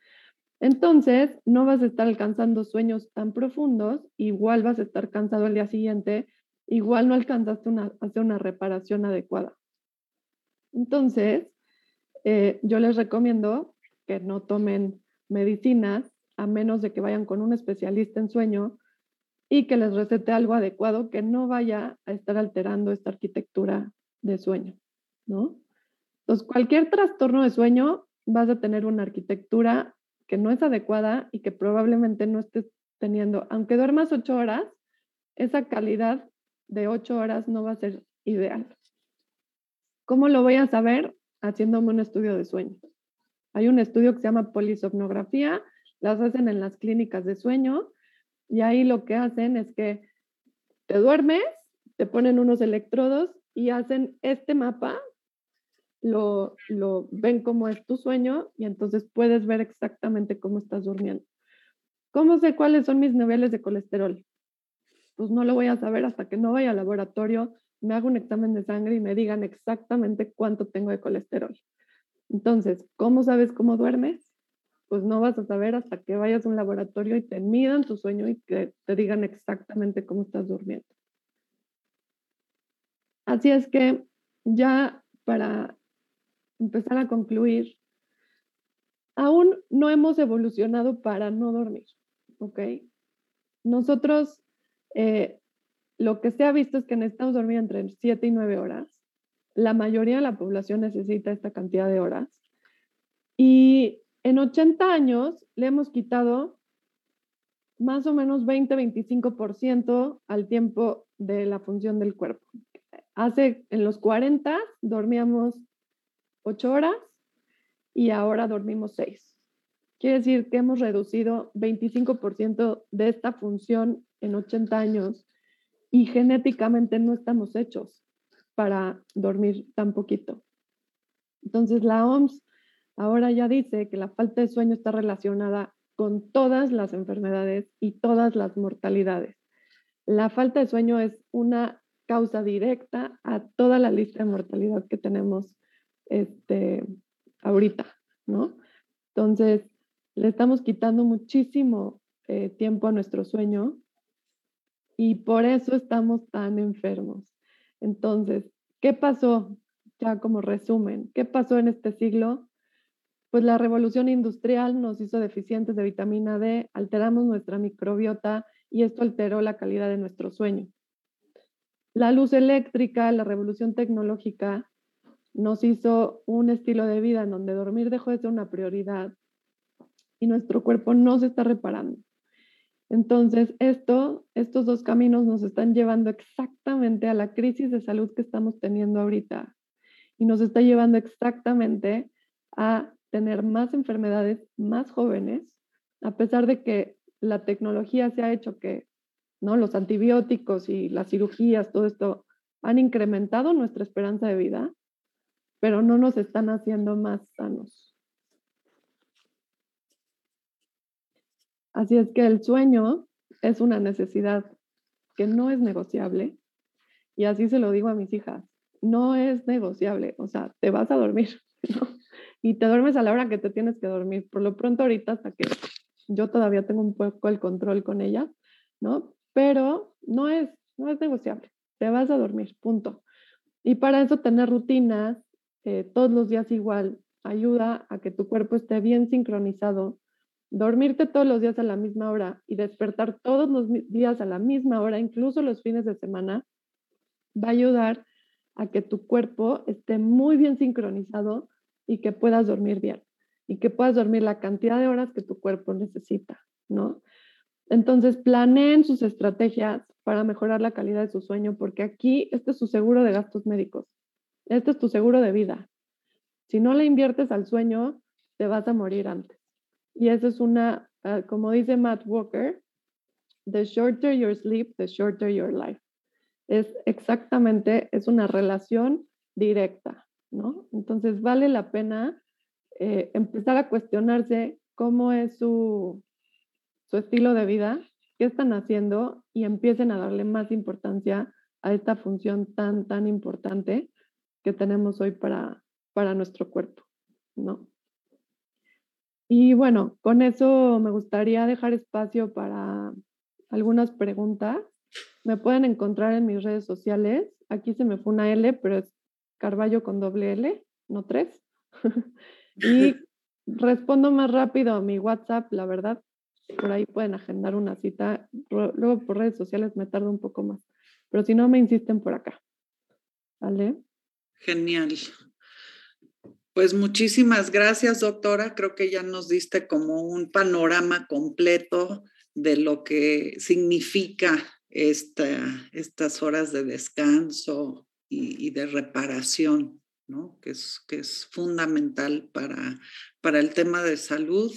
Entonces, no vas a estar alcanzando sueños tan profundos, igual vas a estar cansado al día siguiente, igual no alcanzaste a hacer una reparación adecuada. Entonces, eh, yo les recomiendo que no tomen medicinas a menos de que vayan con un especialista en sueño y que les recete algo adecuado que no vaya a estar alterando esta arquitectura de sueño, ¿no? Entonces, cualquier trastorno de sueño vas a tener una arquitectura que no es adecuada y que probablemente no estés teniendo, aunque duermas ocho horas, esa calidad de ocho horas no va a ser ideal. ¿Cómo lo voy a saber? Haciéndome un estudio de sueño. Hay un estudio que se llama polisomnografía, las hacen en las clínicas de sueño y ahí lo que hacen es que te duermes, te ponen unos electrodos y hacen este mapa lo, ven como es tu sueño y entonces puedes ver exactamente cómo estás durmiendo. ¿Cómo sé cuáles son mis niveles de colesterol? Pues no lo voy a saber hasta que no vaya al laboratorio, me haga un examen de sangre y me digan exactamente cuánto tengo de colesterol. Entonces, ¿cómo sabes cómo duermes? Pues no vas a saber hasta que vayas a un laboratorio y te midan tu sueño y que te digan exactamente cómo estás durmiendo. Así es que ya para empezar a concluir, aún no hemos evolucionado para no dormir, ¿ok? Nosotros, eh, lo que se ha visto es que necesitamos dormir entre 7 y 9 horas. La mayoría de la población necesita esta cantidad de horas. Y en 80 años le hemos quitado más o menos 20-25% al tiempo de la función del cuerpo. Hace, en los 40 dormíamos ocho horas y ahora dormimos seis. Quiere decir que hemos reducido 25% de esta función en 80 años y genéticamente no estamos hechos para dormir tan poquito. Entonces la OMS ahora ya dice que la falta de sueño está relacionada con todas las enfermedades y todas las mortalidades. La falta de sueño es una causa directa a toda la lista de mortalidad que tenemos este, ahorita, ¿no? Entonces, le estamos quitando muchísimo eh, tiempo a nuestro sueño y por eso estamos tan enfermos. Entonces, ¿qué pasó? Ya como resumen, ¿qué pasó en este siglo? Pues la revolución industrial nos hizo deficientes de vitamina D, alteramos nuestra microbiota y esto alteró la calidad de nuestro sueño. La luz eléctrica, la revolución tecnológica nos hizo un estilo de vida en donde dormir dejó de ser una prioridad y nuestro cuerpo no se está reparando. Entonces, esto, estos dos caminos nos están llevando exactamente a la crisis de salud que estamos teniendo ahorita y nos está llevando exactamente a tener más enfermedades más jóvenes, a pesar de que la tecnología se ha hecho que ¿no? los antibióticos y las cirugías, todo esto han incrementado nuestra esperanza de vida, pero no nos están haciendo más sanos. Así es que el sueño es una necesidad que no es negociable y así se lo digo a mis hijas, no es negociable, o sea, te vas a dormir *laughs* y te duermes a la hora que te tienes que dormir. Por lo pronto ahorita hasta que yo todavía tengo un poco el control con ella, ¿no? Pero no es, no es negociable, te vas a dormir, punto. Y para eso tener rutinas eh, todos los días igual ayuda a que tu cuerpo esté bien sincronizado. Dormirte todos los días a la misma hora y despertar todos los días a la misma hora, incluso los fines de semana, va a ayudar a que tu cuerpo esté muy bien sincronizado y que puedas dormir bien y que puedas dormir la cantidad de horas que tu cuerpo necesita, ¿no? Entonces, planeen sus estrategias para mejorar la calidad de su sueño, porque aquí este es su seguro de gastos médicos. Este es tu seguro de vida. Si no le inviertes al sueño, te vas a morir antes. Y eso es una, ah, como dice Matt Walker, the shorter your sleep, the shorter your life. Es exactamente, es una relación directa, ¿no? Entonces vale la pena eh, empezar a cuestionarse cómo es su, su estilo de vida, qué están haciendo y empiecen a darle más importancia a esta función tan, tan importante que tenemos hoy para, para nuestro cuerpo, ¿no? Y bueno, con eso me gustaría dejar espacio para algunas preguntas. Me pueden encontrar en mis redes sociales. Aquí se me fue una L, pero es Carballo con doble L, no tres. *laughs* y respondo más rápido a mi WhatsApp, la verdad. Por ahí pueden agendar una cita. Luego por redes sociales me tardo un poco más. Pero si no, me insisten por acá. ¿Vale? Genial. Pues muchísimas gracias, doctora. Creo que ya nos diste como un panorama completo de lo que significa esta, estas horas de descanso y, de reparación, ¿no? que, es, que es fundamental para, para el tema de salud.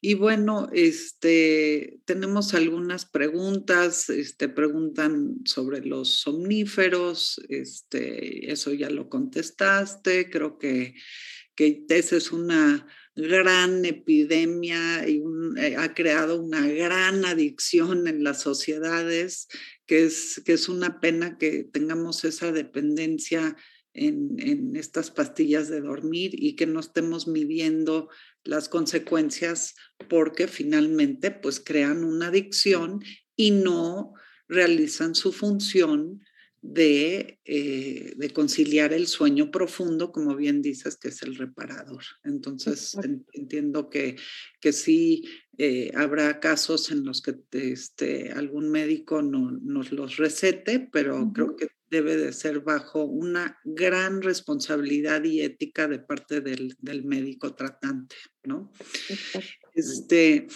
Y bueno, este, tenemos algunas preguntas, este, preguntan sobre los somníferos, este, eso ya lo contestaste, creo que, que esa es una gran epidemia y eh, ha creado una gran adicción en las sociedades, que es, que es una pena que tengamos esa dependencia en, en, estas pastillas de dormir y que no estemos midiendo las consecuencias porque finalmente pues crean una adicción y no realizan su función de, eh, de, conciliar el sueño profundo, como bien dices, que es el reparador. Entonces, entiendo que, que sí eh, habrá casos en los que este, algún médico no, nos los recete, pero creo que debe de ser bajo una gran responsabilidad y ética de parte del, del médico tratante, ¿no? Este,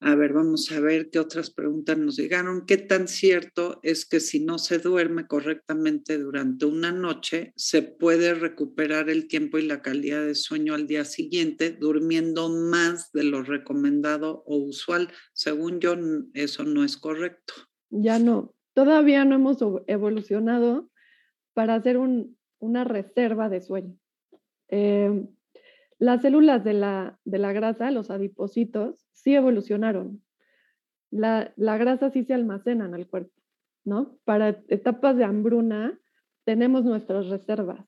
a ver, vamos a ver qué otras preguntas nos llegaron. ¿Qué tan cierto es que si no se duerme correctamente durante una noche, se puede recuperar el tiempo y la calidad de sueño al día siguiente durmiendo más de lo recomendado o usual? Según yo, eso no es correcto. Ya no, todavía no hemos evolucionado para hacer una reserva de sueño. Em, las células de la, de la, grasa, los adipocitos, sí evolucionaron. La, la, grasa sí se almacena en el cuerpo, ¿no? Para etapas de hambruna tenemos nuestras reservas,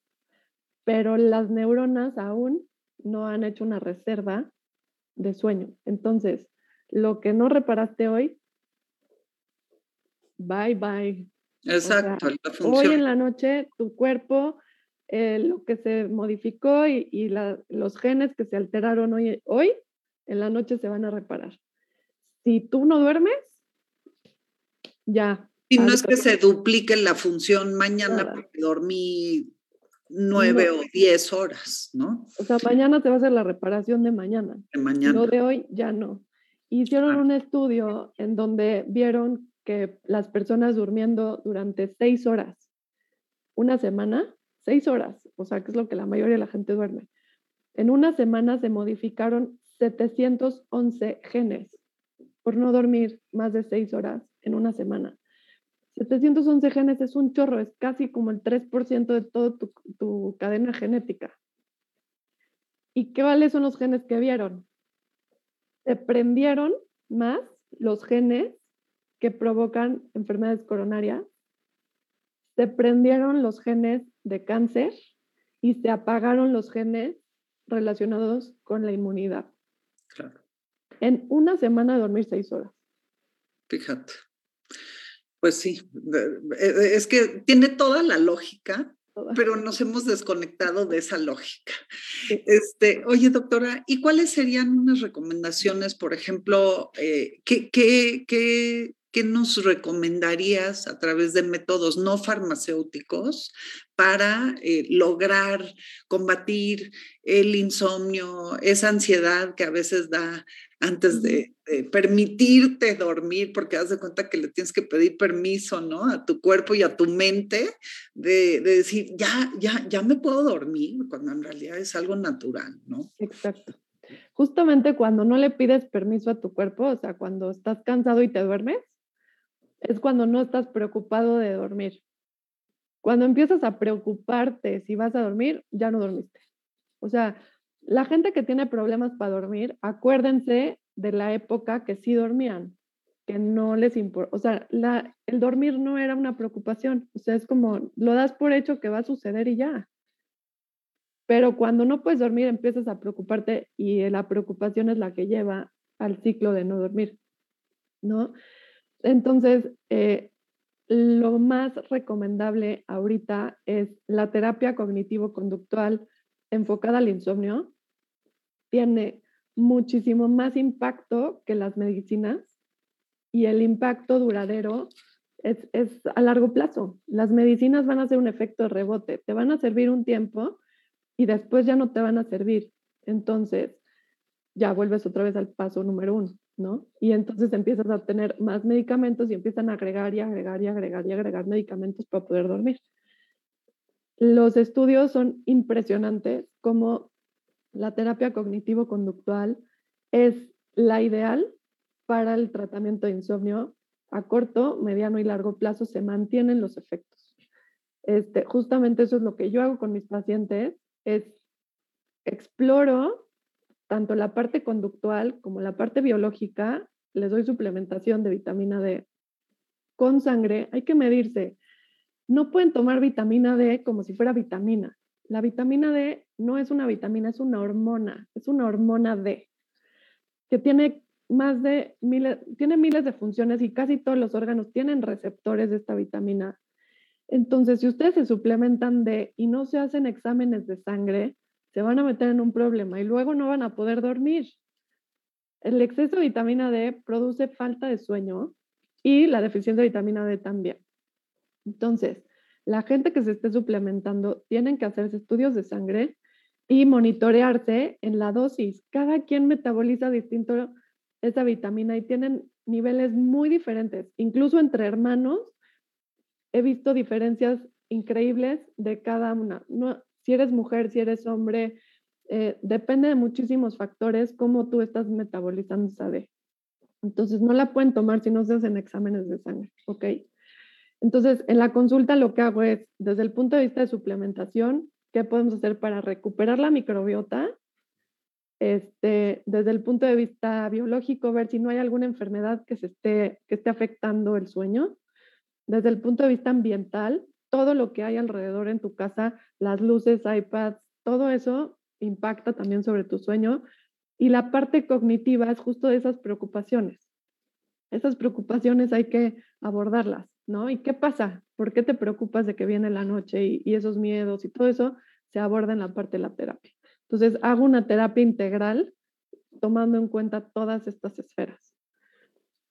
pero las neuronas aún no han hecho una reserva de sueño. Entonces, lo que no reparaste hoy, bye bye. Exacto. hoy en la noche tu cuerpo, eh, lo que se modificó y, los genes que se alteraron hoy, hoy, en la noche se van a reparar. Si tú no duermes, ya. Y no es que se duplique la función mañana porque dormí nueve o diez horas, ¿no? O sea, mañana te va a hacer la reparación de mañana. De mañana. Lo de hoy ya no. Hicieron un estudio en donde vieron que las personas durmiendo durante seis horas, una semana, seis horas, o sea, que es lo que la mayoría de la gente duerme. En una semana se modificaron 711 genes por no dormir más de seis horas en una semana. 711 genes es un chorro, es casi como el 3% de toda tu, tu, cadena genética. ¿Y qué vales son los genes que vieron? Se prendieron más los genes que provocan enfermedades coronarias, se prendieron los genes de cáncer y se apagaron los genes relacionados con la inmunidad. Claro. En una semana de dormir seis horas. Fíjate. Pues sí, e, e, es que tiene toda la lógica pero nos hemos desconectado de esa lógica. Este, oye, doctora, ¿y cuáles serían unas recomendaciones, por ejemplo, eh, qué, qué, qué ¿qué nos recomendarías a través de métodos no farmacéuticos para eh, lograr combatir el insomnio, esa ansiedad que a veces da antes de, permitirte dormir, porque haz de cuenta que le tienes que pedir permiso, ¿no? A tu cuerpo y a tu mente de, de decir, ya, ya, ya me puedo dormir, cuando en realidad es algo natural, ¿no? Exacto. Justamente cuando no le pides permiso a tu cuerpo, o sea, cuando estás cansado y te duermes, es cuando no estás preocupado de dormir. Cuando empiezas a preocuparte si vas a dormir, ya no dormiste. O sea, la gente que tiene problemas para dormir, acuérdense de la época que sí dormían, que no les importa. O sea, la, el dormir no era una preocupación. O sea, es como lo das por hecho que va a suceder y ya. Pero cuando no puedes dormir, empiezas a preocuparte y la preocupación es la que lleva al ciclo de no dormir, ¿no? Entonces, eh, lo más recomendable ahorita es la terapia cognitivo-conductual enfocada al insomnio. Tiene muchísimo más impacto que las medicinas y el impacto duradero es, es, a largo plazo. Las medicinas van a hacer un efecto rebote, te van a servir un tiempo y después ya no te van a servir. Entonces, ya vuelves otra vez al paso número uno. Y entonces empiezas a tener más medicamentos y empiezan a agregar y agregar y agregar y agregar medicamentos para poder dormir. Los estudios son impresionantes como la terapia cognitivo-conductual es la ideal para el tratamiento de insomnio a corto, mediano y largo plazo se mantienen los efectos. Este, justamente eso es lo que yo hago con mis pacientes, es exploro tanto la parte conductual como la parte biológica, les doy suplementación de vitamina D con sangre. Hay que medirse. No pueden tomar vitamina D como si fuera vitamina. La vitamina D no es una vitamina, es una hormona, es una hormona D, que tiene más de miles, tiene miles de funciones y casi todos los órganos tienen receptores de esta vitamina. Entonces, si ustedes se suplementan D y no se hacen exámenes de sangre, se van a meter en un problema y luego no van a poder dormir. El exceso de vitamina D produce falta de sueño y la deficiencia de vitamina D también. Entonces, la gente que se esté suplementando tienen que hacerse estudios de sangre y monitorearse en la dosis. Cada quien metaboliza distinto esa vitamina y tienen niveles muy diferentes. Incluso entre hermanos he visto diferencias increíbles de cada una. No, si eres mujer, si eres hombre, eh, depende de muchísimos factores cómo tú estás metabolizando esa D. Entonces, no la pueden tomar si no se hacen exámenes de sangre, ¿ok? Entonces, en la consulta lo que hago es, desde el punto de vista de suplementación, ¿qué podemos hacer para recuperar la microbiota? Este, desde el punto de vista biológico, ver si no hay alguna enfermedad que, se esté, que esté afectando el sueño. Desde el punto de vista ambiental, todo lo que hay alrededor en tu casa, las luces, iPads, todo eso impacta también sobre tu sueño. Y la parte cognitiva es justo de esas preocupaciones. Esas preocupaciones hay que abordarlas, ¿no? ¿Y qué pasa? ¿Por qué te preocupas de que viene la noche y, y esos miedos y todo eso se aborda en la parte de la terapia? Entonces, hago una terapia integral tomando en cuenta todas estas esferas,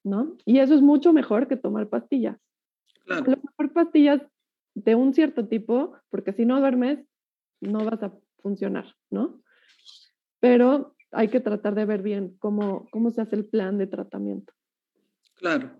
¿no? Y eso es mucho mejor que tomar pastillas. Claro. A lo mejor pastillas de un cierto tipo, porque si no duermes, no vas a funcionar, ¿no? Pero hay que tratar de ver bien cómo, cómo se hace el plan de tratamiento. Claro.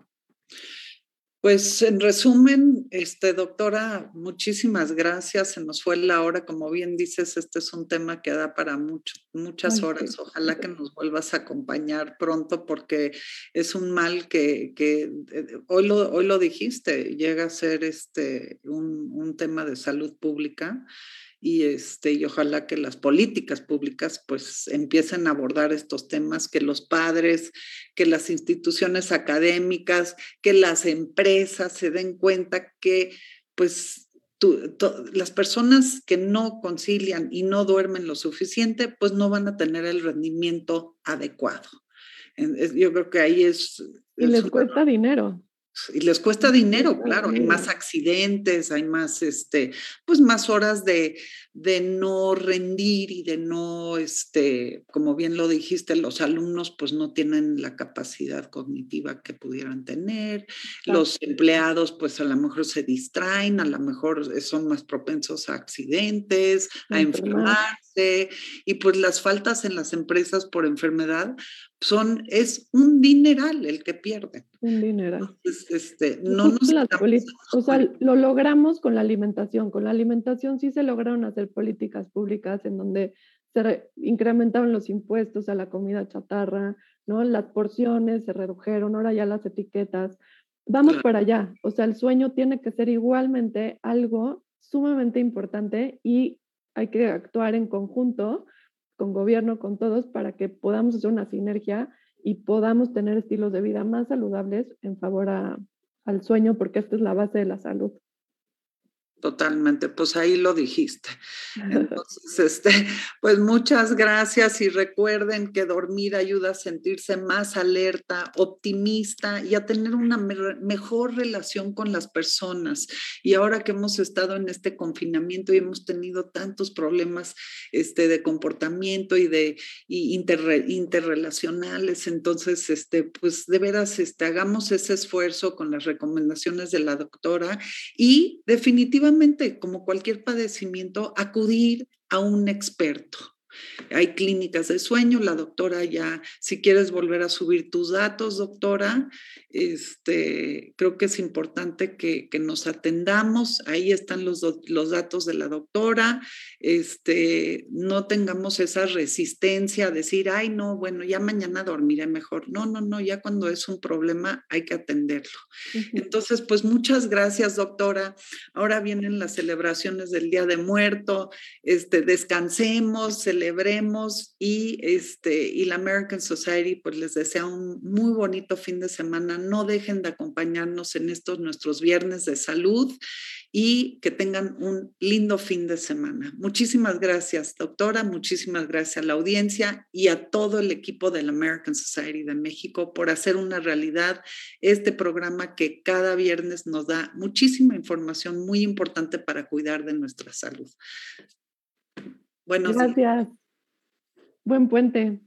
Pues en resumen, este, doctora, muchísimas gracias. Se nos fue la hora. Como bien dices, este es un tema que da para mucho, muchas horas. Ojalá que nos vuelvas a acompañar pronto porque es un mal que, que eh, hoy, lo, hoy lo dijiste, llega a ser este, un, un tema de salud pública y, este, y ojalá que las políticas públicas pues empiecen a abordar estos temas, que los padres, que las instituciones académicas, que las empresas se den cuenta que pues las personas que no concilian y no duermen lo suficiente pues no van a tener el rendimiento adecuado. Yo creo que ahí es... Y les cuesta dinero. Y les cuesta dinero, claro, hay más accidentes, hay más, este, pues más horas de, de no rendir y de no, este, como bien lo dijiste, los alumnos pues no tienen la capacidad cognitiva que pudieran tener, los empleados pues a lo mejor se distraen, a lo mejor son más propensos a accidentes, a enfermarse, y pues las faltas en las empresas por enfermedad son, es un dineral el que pierden. Un dineral. este, no nos o sea, lo logramos con la alimentación. Con la alimentación sí se lograron hacer políticas públicas en donde se incrementaron los impuestos a la comida chatarra, ¿no? Las porciones se redujeron, ahora ya las etiquetas. Vamos para allá. O sea, el sueño tiene que ser igualmente algo sumamente importante y hay que actuar en conjunto con gobierno, con todos, para que podamos hacer una sinergia y podamos tener estilos de vida más saludables en favor al sueño, porque esta es la base de la salud. Totalmente, pues ahí lo dijiste. *laughs* Entonces, este, pues muchas gracias y recuerden que dormir ayuda a sentirse más alerta, optimista y a tener una mejor relación con las personas. Y ahora que hemos estado en este confinamiento y hemos tenido tantos problemas este, de comportamiento y de interrelacionales, entonces, este, pues de veras, este, hagamos ese esfuerzo con las recomendaciones de la doctora y definitivamente como cualquier padecimiento, acudir a un experto. Hay clínicas de sueño, la doctora ya, si quieres volver a subir tus datos, doctora, este, creo que es importante que, nos atendamos, ahí están los, los, datos de la doctora, este, no tengamos esa resistencia a decir, ay, no, bueno, ya mañana dormiré mejor. No, no, no, ya cuando es un problema hay que atenderlo. Entonces, pues muchas gracias, doctora. Ahora vienen las celebraciones del Día de Muerto, este, descansemos, celebremos y, este, y la American Society pues les desea un muy bonito fin de semana no dejen de acompañarnos en estos nuestros viernes de salud y que tengan un lindo fin de semana. Muchísimas gracias, doctora, muchísimas gracias a la audiencia y a todo el equipo de la American Society de México por hacer una realidad este programa que cada viernes nos da muchísima información muy importante para cuidar de nuestra salud. Buenos gracias. Buen puente.